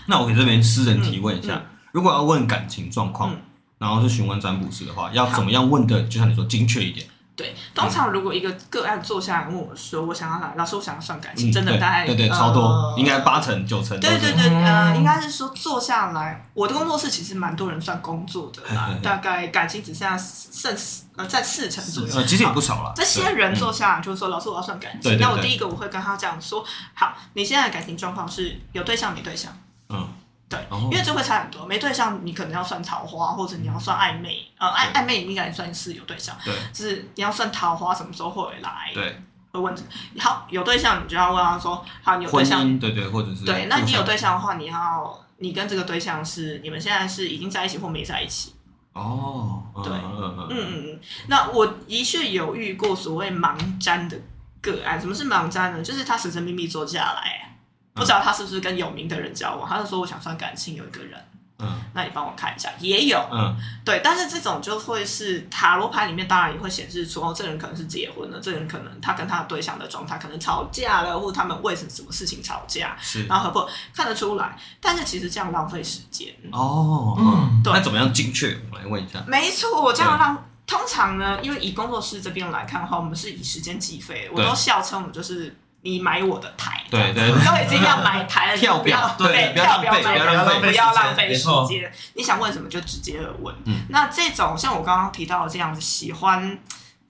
那我给这边私人提问一下，如果要问感情状况。嗯然后是询问占卜师的话，要怎么样问的？就像你说，精确一点。对，通常如果一个个案坐下来问我说：“我想要来，老师，我想要算感情，真的大概对对超多，应该八成九成。”对对对，呃，应该是说坐下来，我的工作室其实蛮多人算工作的啦，大概感情只剩下剩呃在四成左右，其实也不少了。这些人坐下来就是说：“老师，我要算感情。”那我第一个我会跟他这样说：“好，你现在的感情状况是有对象没对象？”嗯。对，因为这会差很多。没对象，你可能要算桃花，或者你要算暧昧。呃，暧暧昧应该也算是有对象。对，就是你要算桃花什么时候会来。对，会问。好，有对象，你就要问他说：好，你有对象？对对，或者是对。那你有对象的话，你要你跟这个对象是你们现在是已经在一起或没在一起？哦，对，嗯嗯嗯。那我的确有遇过所谓盲占的个案。什么是盲占呢？就是他神神秘秘坐下来。不知道他是不是跟有名的人交往，他就说我想算感情，有一个人，嗯，那你帮我看一下，也有，嗯，对，但是这种就会是塔罗牌里面当然也会显示出哦，这人可能是结婚了，这人可能他跟他对象的状态可能吵架了，或者他们为什么什么事情吵架，是，然后不看得出来，但是其实这样浪费时间。哦，嗯，对，那怎么样精确？我来问一下，没错，我这样让通常呢，因为以工作室这边来看的话，我们是以时间计费，我都笑称我们就是。你买我的台，对对，都已经要买台了，票表，对，不要浪费，不要浪费时间。你想问什么就直接问。那这种像我刚刚提到的这样子，喜欢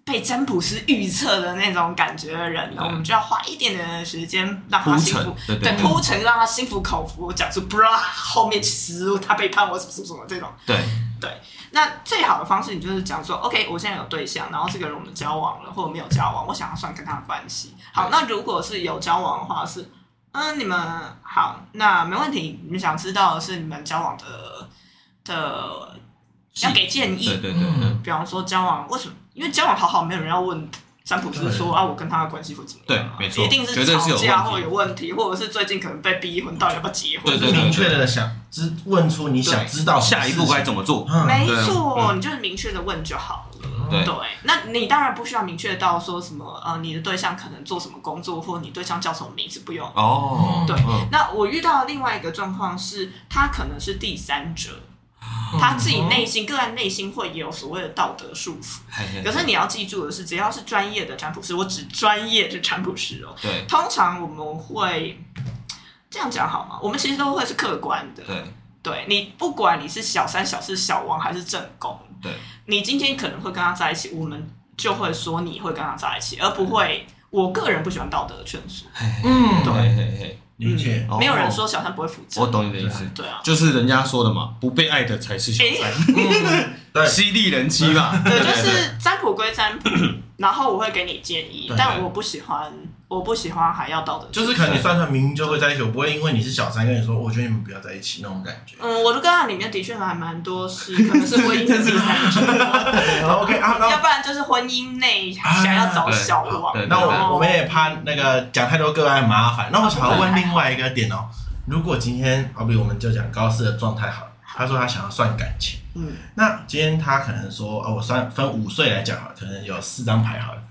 被占卜师预测的那种感觉的人呢，我们就要花一点点的时间让他心服，对，铺陈让他心服口服，讲出不知道后面其实他背叛我什么什么什么这种，对对。那最好的方式，你就是讲说，OK，我现在有对象，然后这个人我们交往了，或者没有交往，我想要算跟他的关系。好，那如果是有交往的话，是，嗯，你们好，那没问题。你们想知道的是你们交往的的要给建议，对对对，嗯，比方说交往为什么？因为交往好好，没有人要问。占卜师说啊，我跟他的关系会怎么样？对，没错，一定是吵架或有问题，或者是最近可能被逼婚，到底要不要结婚？对对对，明确的想知问出你想知道下一步该怎么做。没错，你就是明确的问就好了。对，那你当然不需要明确到说什么呃，你的对象可能做什么工作，或你对象叫什么名字，不用。哦，对。那我遇到另外一个状况是，他可能是第三者。他自己内心，个案内心会有所谓的道德束缚。可是你要记住的是，只要是专业的占卜师，我指专业的占卜师哦。对。通常我们会这样讲好吗？我们其实都会是客观的。对。对，你不管你是小三、小四、小王还是正宫，对，你今天可能会跟他在一起，我们就会说你会跟他在一起，而不会我个人不喜欢道德劝说。嗯，对，嘿嘿嘿理解。没有人说小三不会扶正。我懂你的意思。对啊，就是人家说的嘛，不被爱的才是小三。对，犀利人妻嘛。对，就是占卜归占卜，然后我会给你建议，但我不喜欢。我不喜欢还要道德，就是可能你算算明明就会在一起，我不会因为你是小三跟你说，我觉得你们不要在一起那种感觉。嗯，我的个案里面的确还蛮多是可能是 婚姻的第三者。OK 啊，要不然就是婚姻内想要找小王。对，那我我们也怕那个讲太多个案麻烦。那我想要问另外一个点哦，如果今天好比我们就讲高四的状态好了，他说他想要算感情，嗯，那今天他可能说，哦，我算分五岁来讲哈，可能有四张牌好了，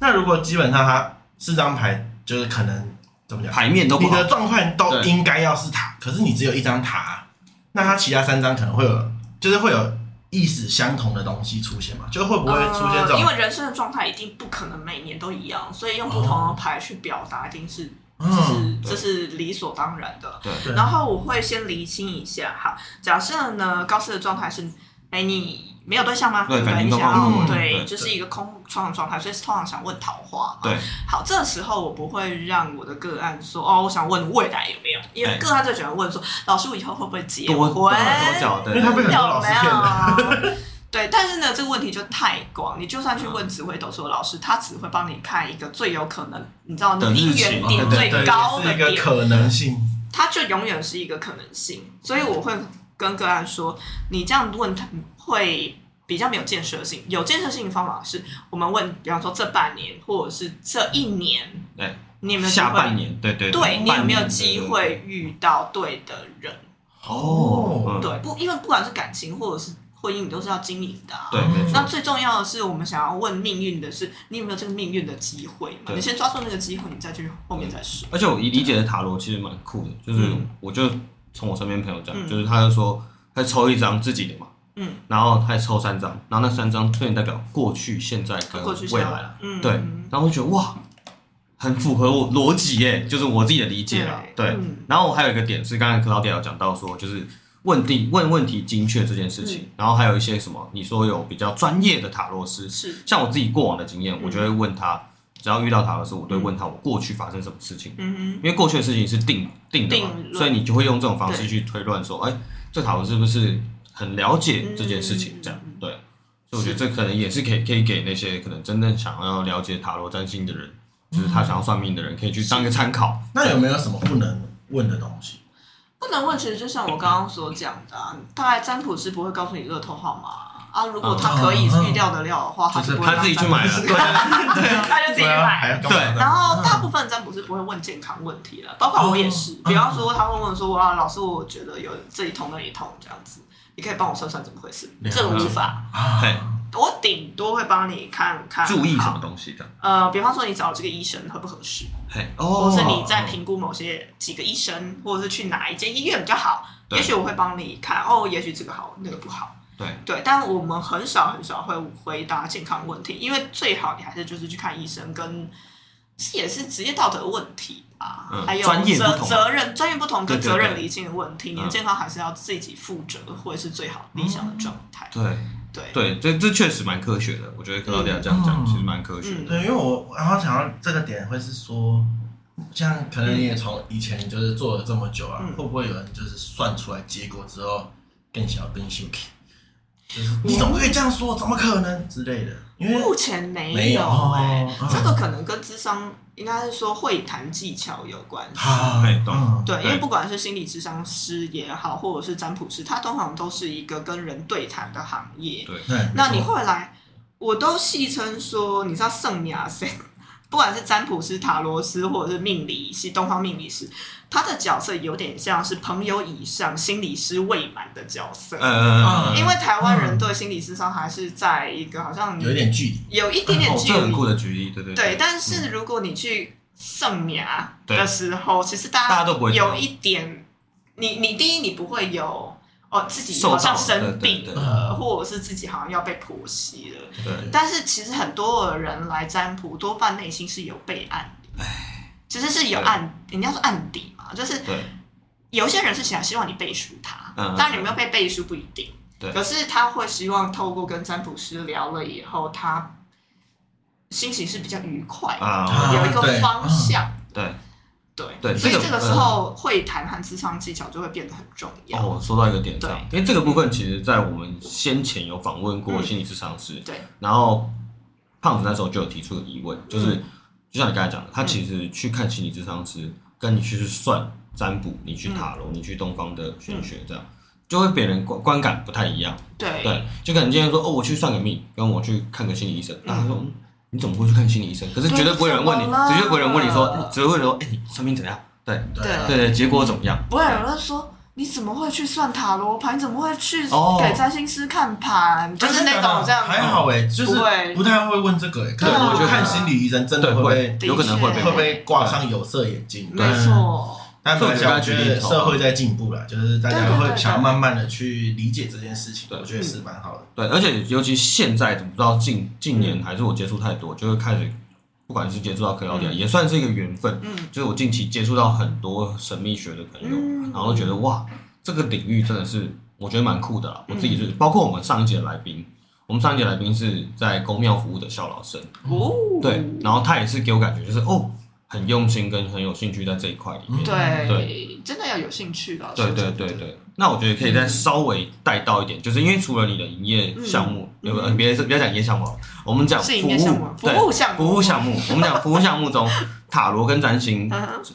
那如果基本上他。四张牌就是可能怎么讲，牌面都不好，你的状况都应该要是塔，可是你只有一张塔，那他其他三张可能会有，就是会有意思相同的东西出现嘛？就会不会出现这种？因为人生的状态一定不可能每年都一样，所以用不同的牌去表达，一定是，是这是理所当然的。对。然后我会先厘清一下，哈，假设呢高四的状态是，哎你。没有对象吗？对，你想要对，就是一个空窗的状态，所以是通常想问桃花嘛。对，好，这时候我不会让我的个案说哦，我想问未来有没有，因为个案最喜欢问说，老师我以后会不会结婚？因为他被很多老师骗了。对，但是呢，这个问题就太广，你就算去问紫微斗数老师，他只会帮你看一个最有可能，你知道那个姻缘点最高的点，可能性，他就永远是一个可能性。所以我会跟个案说，你这样问他会。比较没有建设性，有建设性的方法是我们问，比方说这半年或者是这一年，对，你有没有下半年？对对对，你有没有机会遇到对的人？哦，对，不，因为不管是感情或者是婚姻，你都是要经营的。对，那最重要的是，我们想要问命运的是，你有没有这个命运的机会嘛？你先抓住那个机会，你再去后面再说。而且我理解的塔罗其实蛮酷的，就是我就从我身边朋友讲，就是他就说他抽一张自己的嘛。嗯，然后他抽三张，然后那三张分别代表过去、现在跟未来。嗯，对，然后我觉得哇，很符合我逻辑耶，就是我自己的理解啦。对，然后我还有一个点是，刚才克劳迪亚有讲到说，就是问定问问题精确这件事情，然后还有一些什么，你说有比较专业的塔罗师，是。像我自己过往的经验，我就会问他，只要遇到塔罗师，我都会问他我过去发生什么事情。因为过去的事情是定定的嘛，所以你就会用这种方式去推断说，哎，这塔罗是不是？很了解这件事情，这样对，所以我觉得这可能也是可以可以给那些可能真正想要了解塔罗占星的人，就是他想要算命的人，可以去当一个参考。那有没有什么不能问的东西？不能问，其实就像我刚刚所讲的，大概占卜师不会告诉你乐透号码啊。如果他可以预料得了的话，他就不会他自己去买了，对，他就自己去买。对，然后大部分占卜师不会问健康问题了，包括我也是。比方说，他会问说：“哇，老师，我觉得有这里痛那里痛，这样子。”你可以帮我算算怎么回事？这个无法，我顶多会帮你看看。注意什么东西的？呃，比方说你找这个医生合不合适？或是你在评估某些几个医生，或者是去哪一间医院比较好？也许我会帮你看哦，也许这个好，那个不好。对对，但我们很少很少会回答健康问题，因为最好你还是就是去看医生，跟这也是职业道德问题。啊，还有责责任专业不同跟责任厘清的问题，你的健康还是要自己负责，或者是最好理想的状态。对对对，这这确实蛮科学的，我觉得克劳迪亚这样讲其实蛮科学的。对，因为我然后想到这个点会是说，像可能你也从以前就是做了这么久啊，会不会有人就是算出来结果之后更小更新？就是你怎么可以这样说？怎么可能之类的？因为目前没有哎，这个可能跟智商。应该是说会谈技巧有关系，对，因为不管是心理智商师也好，或者是占卜师，他通常都是一个跟人对谈的行业。对，那你后来，我都戏称说，你知道圣雅森。不管是占卜师、塔罗师，或者是命理师、东方命理师，他的角色有点像是朋友以上、心理师未满的角色。嗯，因为台湾人对心理师上还是在一个好像有一点距离，有一点点距离。很酷的距离，对对对。但是如果你去圣雅的时候，其实大家都不会有一点，你你第一你不会有。哦，自己好像生病了，或者是自己好像要被婆媳了。对。但是其实很多的人来占卜，多半内心是有备案的。其实是有案，人家说案底嘛，就是有些人是想希望你背书他，当然你没有被背书不一定。对。可是他会希望透过跟占卜师聊了以后，他心情是比较愉快的，啊有一个方向。对。对对，所以这个时候会谈和智商技巧就会变得很重要。哦，说到一个点上，因为这个部分其实，在我们先前有访问过心理咨商师，对，然后胖子那时候就有提出个疑问，就是就像你刚才讲的，他其实去看心理咨商师，跟你去算占卜，你去塔罗，你去东方的玄学，这样就会别人观观感不太一样。对对，就可能今天说哦，我去算个命，跟我去看个心理医生，那他说。你怎么会去看心理医生？可是绝对不会有人问你，绝对不会有人问你说，只会问说，哎，你算命怎样？对对对对，结果怎么样？不会有人说，你怎么会去算塔罗牌？你怎么会去给占星师看盘？就是那种这样。还好哎，就是不太会问这个哎。可能我觉得看心理医生真的会，有可能会被会被挂上有色眼镜。没错。但我觉得社会在进步了，就是大家会想要慢慢的去理解这件事情，我觉得是蛮好的。对，而且尤其现在，怎么不知道近近年还是我接触太多，就会开始，不管是接触到克劳迪亚，也算是一个缘分。嗯，就是我近期接触到很多神秘学的朋友，然后觉得哇，这个领域真的是我觉得蛮酷的。我自己是，包括我们上一节来宾，我们上一节来宾是在公庙服务的肖老生哦，对，然后他也是给我感觉就是哦。很用心跟很有兴趣在这一块里面，对，对，真的要有兴趣的。对对对对，那我觉得可以再稍微带到一点，就是因为除了你的营业项目，有个别别讲营业项目，我们讲服务，服务项目，服务项目，我们讲服务项目中，塔罗跟占星，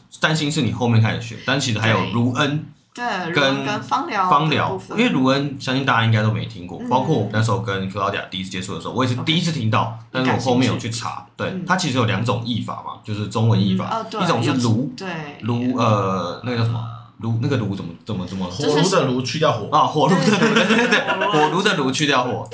占星是你后面开始学，但其实还有卢恩。对，跟跟芳疗，芳疗，因为卢恩相信大家应该都没听过，包括我那时候跟克劳迪亚第一次接触的时候，我也是第一次听到，但是我后面有去查，对，它其实有两种译法嘛，就是中文译法，一种是卢，对，卢呃那个叫什么？卢，那个卢怎么怎么怎么，火炉的炉去掉火。啊，火炉的炉，对对对，火炉的炉去掉火，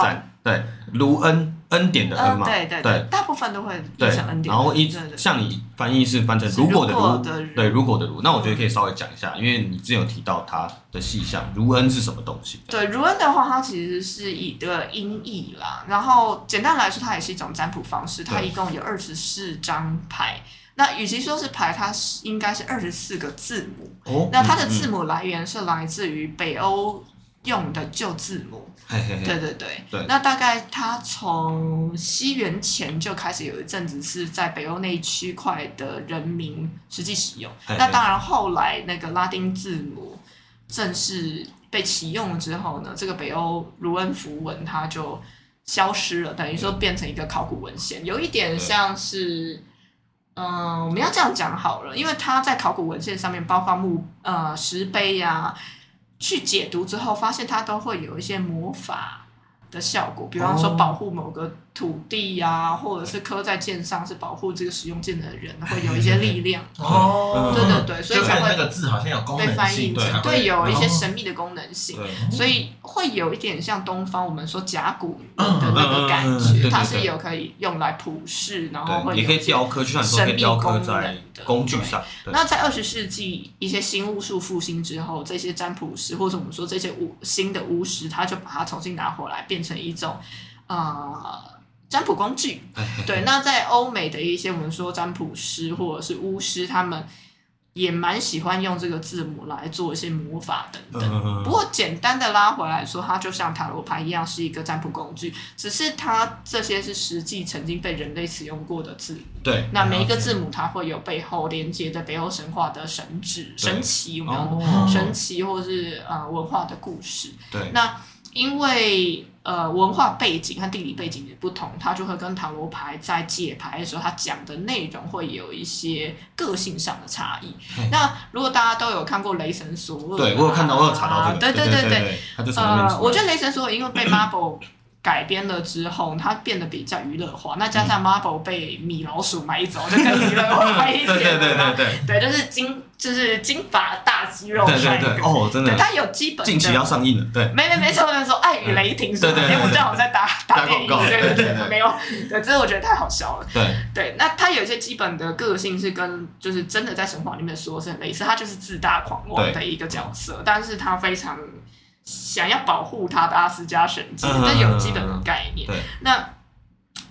对，卢恩。恩典的恩嘛，对对对，大部分都会译成恩典。然后一像你翻译是翻成如果的如，对，如果的如，那我觉得可以稍微讲一下，因为你之前有提到它的细项，如恩是什么东西？对，如恩的话，它其实是一个音译啦。然后简单来说，它也是一种占卜方式。它一共有二十四张牌，那与其说是牌，它是应该是二十四个字母。哦，那它的字母来源是来自于北欧用的旧字母。嘿嘿嘿对对对，对那大概它从西元前就开始有一阵子是在北欧那一区块的人民实际使用。那当然后来那个拉丁字母正式被启用了之后呢，这个北欧卢恩符文它就消失了，等于说变成一个考古文献，有一点像是，嗯、呃，我们要这样讲好了，因为它在考古文献上面包括墓呃石碑呀、啊。去解读之后，发现它都会有一些魔法的效果，比方说保护某个土地呀、啊，或者是刻在剑上是保护这个使用剑的人，会有一些力量。哦，对。对对，所以才会那个字好像有功能性，对，对，有一些神秘的功能性，所以会有一点像东方我们说甲骨文的那个感觉，它是有可以用来普世，然后会也可以雕刻，就像神秘功能的。工具上。那在二十世纪一些新巫术复兴之后，这些占卜师或者我们说这些巫新的巫师，他就把它重新拿回来，变成一种呃。占卜工具，对，那在欧美的一些我们说占卜师或者是巫师，他们也蛮喜欢用这个字母来做一些魔法等等。不过简单的拉回来说，它就像塔罗牌一样是一个占卜工具，只是它这些是实际曾经被人类使用过的字母。对，那每一个字母它会有背后连接的北欧神话的神旨、神奇，有没有？神奇或是呃文化的故事。对，那因为。呃，文化背景和地理背景也不同，它就会跟塔罗牌在解牌的时候，它讲的内容会有一些个性上的差异。嘿那如果大家都有看过《雷神索尔》，对我有看到，我有查到这个，对对对对，呃，我觉得《雷神索尔》因为被 Marvel 改编了之后，它变得比较娱乐化。那加上 Marvel 被米老鼠买走，就更娱乐化一点。对对对对对，对，就是金，就是金发大肌肉帅哥。哦，真的。它有基本。近期要上映了，对。没没没错，那时候《爱与雷霆》是吧？对对对。我正好在打打电影，对对对，没有。对，这我觉得太好笑了。对对，那它有一些基本的个性是跟就是真的在神话里面说是很类似，他就是自大狂妄的一个角色，但是他非常。想要保护他的阿斯加神剑，这有基本的概念。那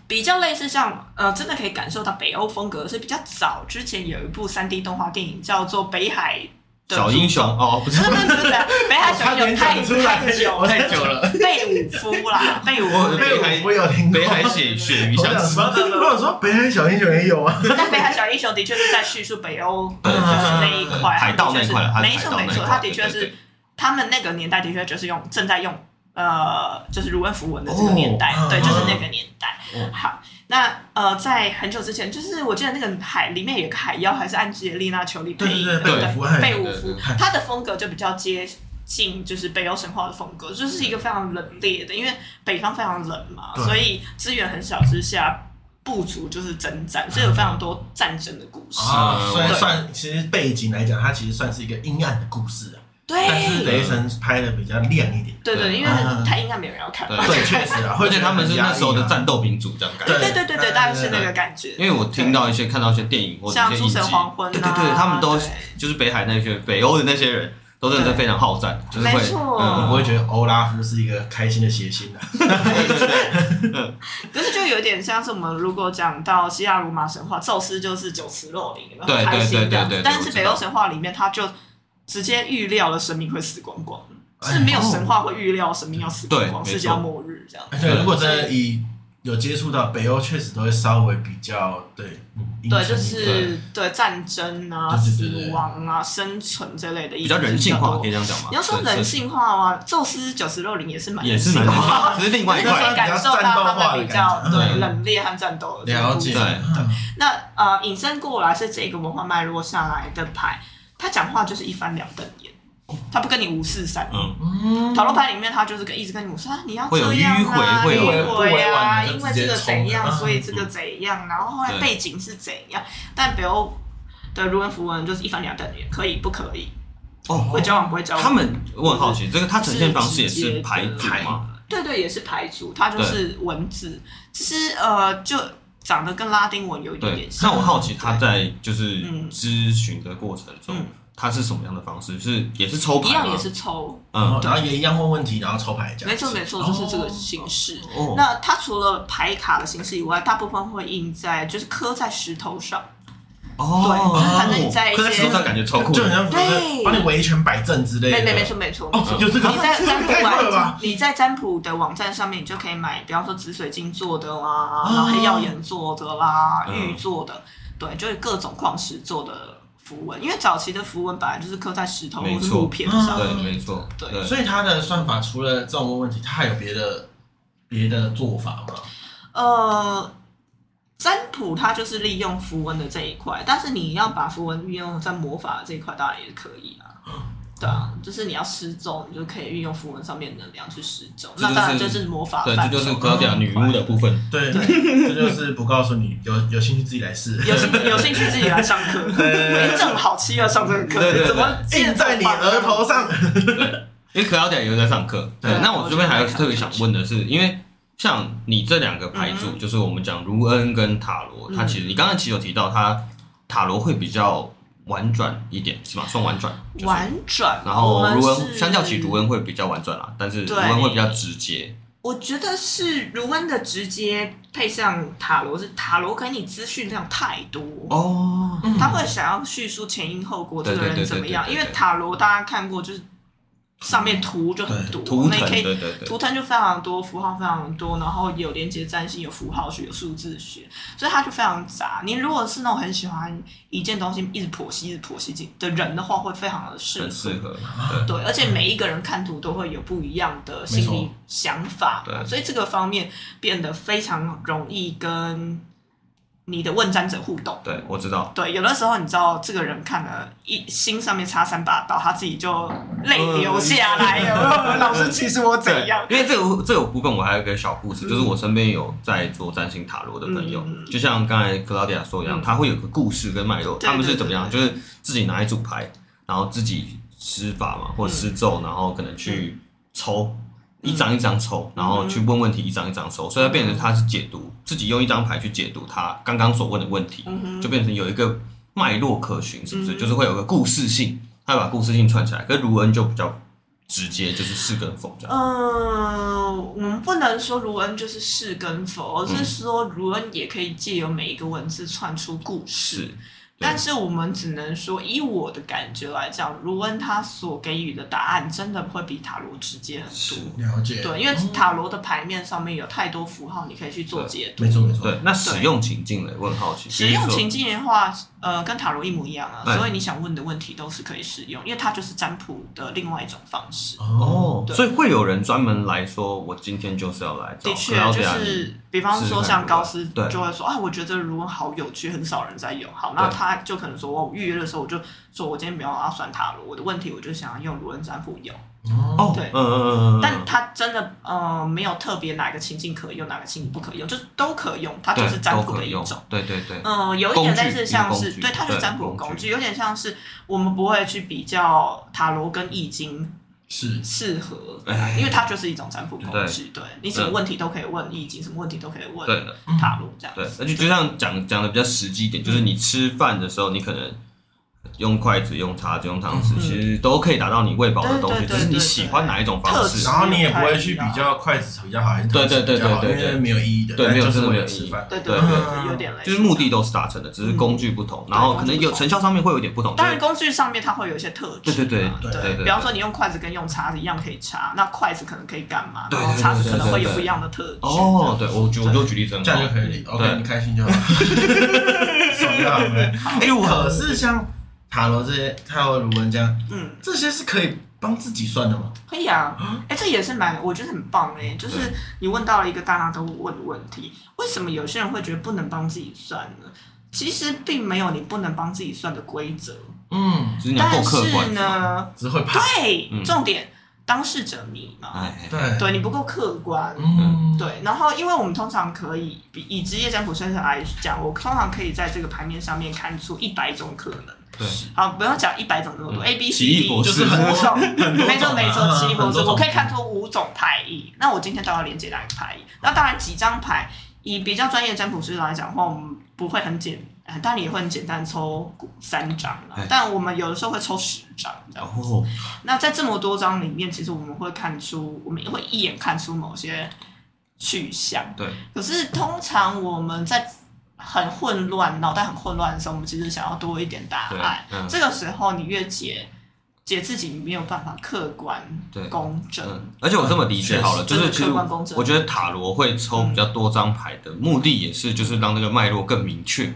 比较类似像呃，真的可以感受到北欧风格是比较早之前有一部三 D 动画电影叫做《北海小英雄哦，不是。不是不是，北海小英雄太太久太久了，贝武夫啦，贝武夫，贝武夫有听过，北海血鳕鱼相思。我说北海小英雄也有啊，但北海小英雄的确是在叙述北欧那一块，海盗那块，没错没错，他的确是他们那个年代的确就是用正在用呃，就是卢恩符文的这个年代，对，就是那个年代。好。那呃，在很久之前，就是我记得那个海里面有个海妖，还是安吉丽娜·裘丽配音的贝武夫，他的风格就比较接近就是北欧神话的风格，就是一个非常冷冽的，因为北方非常冷嘛，所以资源很少之下，部族就是征战，所以有非常多战争的故事。所以算其实背景来讲，它其实算是一个阴暗的故事啊。对，但是雷神拍的比较亮一点。对对，因为他应该，没有人要看。对，确实啊，而且他们是那时候的战斗民族，这样感觉。对对对对，大概是那个感觉。因为我听到一些、看到一些电影或者一些影集，对对对，他们都就是北海那些北欧的那些人，都真的非常好战，就是会，嗯，我会觉得欧拉夫是一个开心的谐星的。可是就有点像是我们如果讲到希腊罗马神话，宙斯就是酒池肉林，对对对对对。但是北欧神话里面，他就。直接预料了生命会死光光，是没有神话会预料生命要死光光，世界末日这样。对，如果真的以有接触到北欧，确实都会稍微比较对，对，就是对战争啊、死亡啊、生存这类的，比较人性化，可以这样讲吗？你要说人性化吗？宙斯九十六零也是蛮也是蛮化，只是另外一块，感受到他们比较对冷冽和战斗。了解。对，那呃，引申过来是这个文化脉络下来的牌。他讲话就是一翻两瞪眼，他不跟你五四三。嗯，塔罗牌里面他就是跟一直跟你说，你要这样啊，迂回啊，因为这个怎样，所以这个怎样，然后后来背景是怎样。但北欧的卢恩符文就是一翻两瞪眼，可以不可以？哦，会交往不会交往？他们我很好奇，这个他呈现方式也是排组吗？对对，也是排除，它就是文字，其实呃就。长得跟拉丁文有一点点像。那我好奇他在就是咨询的过程中，他是什么样的方式？是也是抽牌？一样也是抽，嗯，然后也一样问问题，然后抽牌这样。没错没错，就是这个形式。那它除了牌卡的形式以外，大部分会印在就是刻在石头上。哦，对，反正你在一些手上感觉超酷，就很像对，帮你围拳摆正之类的。没没没错没错。哦，有这个。你在占卜网，你在占卜的网站上面，你就可以买，比方说紫水晶做的啦，然后黑曜岩做的啦，玉做的，对，就是各种矿石做的符文。因为早期的符文本来就是刻在石头或者木片上，对，没错，对。所以它的算法除了这种问题，它还有别的别的做法吗？呃。占卜它就是利用符文的这一块，但是你要把符文运用在魔法的这一块，当然也可以啊。对啊，就是你要施咒，你就可以运用符文上面的能量去施咒。那当然就是魔法。对，这就是高调女巫的部分。对，这就是不告诉你，有有兴趣自己来试。有有兴趣自己来上课。对，正好七月上这个课，怎么印在你额头上？因为高调也有在上课。对，那我这边还有特别想问的是，因为。像你这两个牌组，就是我们讲卢恩跟塔罗，它其实你刚刚其实有提到，它塔罗会比较婉转一点，是吧？算婉转。婉转。然后卢恩相较起卢恩会比较婉转啦，但是卢恩会比较直接。我觉得是卢恩的直接配上塔罗，是塔罗给你资讯量太多哦，他会想要叙述前因后果，这个人怎么样？因为塔罗大家看过就是。上面图就很多，图腾，可以图腾就非常多，符号非常多，然后有连接占星，有符号学，有数字学，所以它就非常杂。你如果是那种很喜欢一件东西一直剖析、一直剖析进的人的话，会非常的适合。适合，对，对，而且每一个人看图都会有不一样的心理想法，对，所以这个方面变得非常容易跟。你的问占者互动，对，我知道。对，有的时候你知道这个人看了一心上面插三把刀，他自己就泪流下来了。老师，其实我怎样？因为这个这个部分我还有一个小故事，就是我身边有在做占星塔罗的朋友，就像刚才克劳迪亚说一样，他会有个故事跟脉络。他们是怎么样？就是自己拿一组牌，然后自己施法嘛，或施咒，然后可能去抽。一张一张抽，然后去问问题，一张一张抽，所以它变成他是解读，自己用一张牌去解读他刚刚所问的问题，就变成有一个脉络可循，是不是？就是会有个故事性，他把故事性串起来。可是卢恩就比较直接，就是是跟否这样。嗯，我们不能说卢恩就是是跟否，而是说卢恩也可以借由每一个文字串出故事。但是我们只能说，以我的感觉来讲，卢恩他所给予的答案真的会比塔罗直接很多。了解。对，因为塔罗的牌面上面有太多符号，你可以去做解读。没错没错。对，那使用情境呢？我很好奇。使用情境的话，呃，跟塔罗一模一样啊，所以你想问的问题都是可以使用，因为它就是占卜的另外一种方式。哦。所以会有人专门来说，我今天就是要来找。的确，就是比方说像高斯就会说啊，我觉得卢恩好有趣，很少人在用。好，那他就可能说，我预约的时候我就说，我今天没有要算塔罗，我的问题我就想要用卢恩占卜用。哦，对，嗯嗯嗯，但它真的呃没有特别哪个情境可以用，哪个情境不可用，就是都可用，它就是占卜的一种。对对对。嗯，有一点类似像是，对，它就是占卜工具，有点像是我们不会去比较塔罗跟易经。是适合，因为它就是一种占卜工具。对，你什么问题都可以问易经，什么问题都可以问塔罗这样。对，而且就像讲讲的比较实际一点，就是你吃饭的时候，你可能。用筷子、用叉子、用汤匙，其实都可以达到你喂饱的东西，只是你喜欢哪一种方式。然后你也不会去比较筷子比较好还是汤匙比较好，对对对对对，因为没有意义的。对，没有真的没有意义。对对对，有点累。就是目的都是达成的，只是工具不同，然后可能有成效上面会有点不同。当然，工具上面它会有一些特质。对对对对对。比方说，你用筷子跟用叉子一样可以叉，那筷子可能可以干嘛？然后叉子可能会有不一样的特质。哦，对，我举我就举例子，这样就可以。OK，你开心就好。爽就 好。哎，我可是像。塔罗这些，塔罗卢文这样，嗯，这些是可以帮自己算的吗？可以啊，哎、欸，这也是蛮，我觉得很棒哎、欸。就是你问到了一个大家都问的问题，为什么有些人会觉得不能帮自己算呢？其实并没有你不能帮自己算的规则，嗯，但是呢，只会怕。对，重点。嗯当事者迷嘛，对，对你不够客观，嗯，对。然后，因为我们通常可以比以职业占卜先生来讲，我通常可以在这个牌面上面看出一百种可能。对，好，不要讲一百种那么多，A B C D 就是很多种，没错没错，奇异博士，我可以看出五种牌意。那我今天都要连接哪个牌意？那当然几张牌，以比较专业占卜师来讲的话，我们不会很简。但你也会很简单抽三张，但我们有的时候会抽十张，这样。那在这么多张里面，其实我们会看出，我们也会一眼看出某些去向。对。可是通常我们在很混乱、脑袋很混乱的时候，我们其实想要多一点答案。这个时候你越解。解自己没有办法客观、公正，而且我这么理解好了，就是其实我觉得塔罗会抽比较多张牌的目的，也是就是让那个脉络更明确，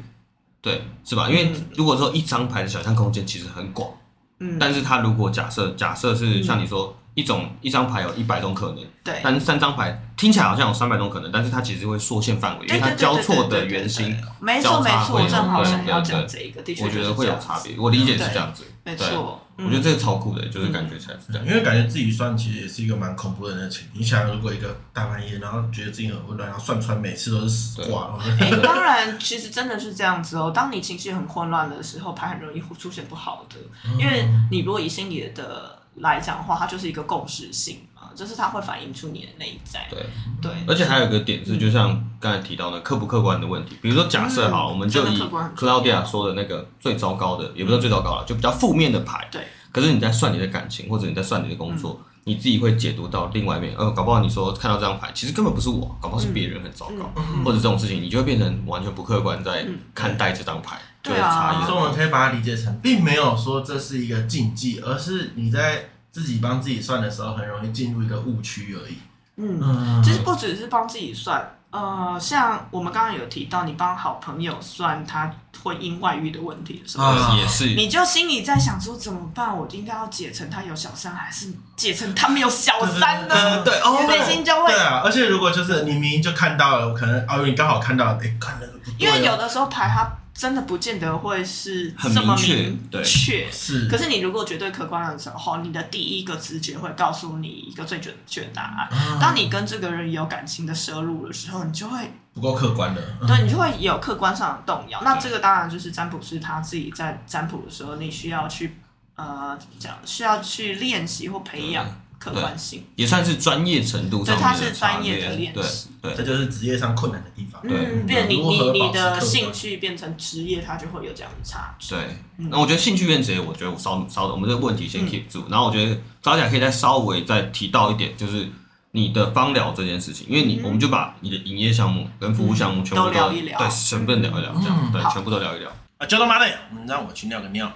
对，是吧？因为如果说一张牌的想象空间其实很广，嗯，但是它如果假设假设是像你说。一种一张牌有一百种可能，对，但是三张牌听起来好像有三百种可能，但是它其实会缩限范围，因为它交错的圆心，没错没错，我正好想要讲这一个，的确，我觉得会有差别，我理解是这样子，没错，我觉得这个超酷的，就是感觉起来是这样，因为感觉自己算其实也是一个蛮恐怖的事情。你想，如果一个大半夜，然后觉得自己很混乱，然后算出来每次都是死挂，当然，其实真的是这样子哦。当你情绪很混乱的时候，牌很容易出现不好的，因为你如果以心理的。来讲的话，它就是一个共识性嘛，就是它会反映出你的内在。对对，而且还有一个点是，就像刚才提到的客不客观的问题。比如说，假设好，我们就以 Claudia 说的那个最糟糕的，也不是最糟糕了，就比较负面的牌。对。可是你在算你的感情，或者你在算你的工作，你自己会解读到另外一面。呃，搞不好你说看到这张牌，其实根本不是我，搞不好是别人很糟糕，或者这种事情，你就会变成完全不客观在看待这张牌。对啊。所以我们可以把它理解成，并没有说这是一个禁忌，而是你在。自己帮自己算的时候，很容易进入一个误区而已。嗯，其实不只是帮自己算，呃，像我们刚刚有提到，你帮好朋友算他婚姻外遇的问题的时候，啊、也是，你就心里在想说怎么办？我应该要解成他有小三，还是解成他没有小三呢？对，哦，内心就会对啊。而且如果就是你明明就看到了，可能哦，你刚好看到了，哎，看那个不对，因为有的时候牌它。真的不见得会是这么明确，是。可是你如果绝对客观的时候，你的第一个直觉会告诉你一个最准确的答案。啊、当你跟这个人有感情的摄入的时候，你就会不够客观的，对，你就会有客观上的动摇。嗯、那这个当然就是占卜师他自己在占卜的时候，你需要去呃讲，需要去练习或培养。客观性也算是专业程度上，对，它是专业的练习，对，这就是职业上困难的地方。嗯，变你你你的兴趣变成职业，它就会有这样的差距。对，那我觉得兴趣变职业，我觉得我稍稍的，我们这个问题先 keep 住。然后我觉得大家可以再稍微再提到一点，就是你的芳疗这件事情，因为你我们就把你的营业项目跟服务项目全部都聊一聊，对，全部聊一聊，这样对，全部都聊一聊。啊，就他妈的，你让我去尿个尿。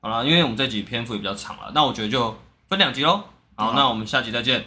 好了，因为我们这集篇幅也比较长了，那我觉得就分两集喽。好，那我们下集再见。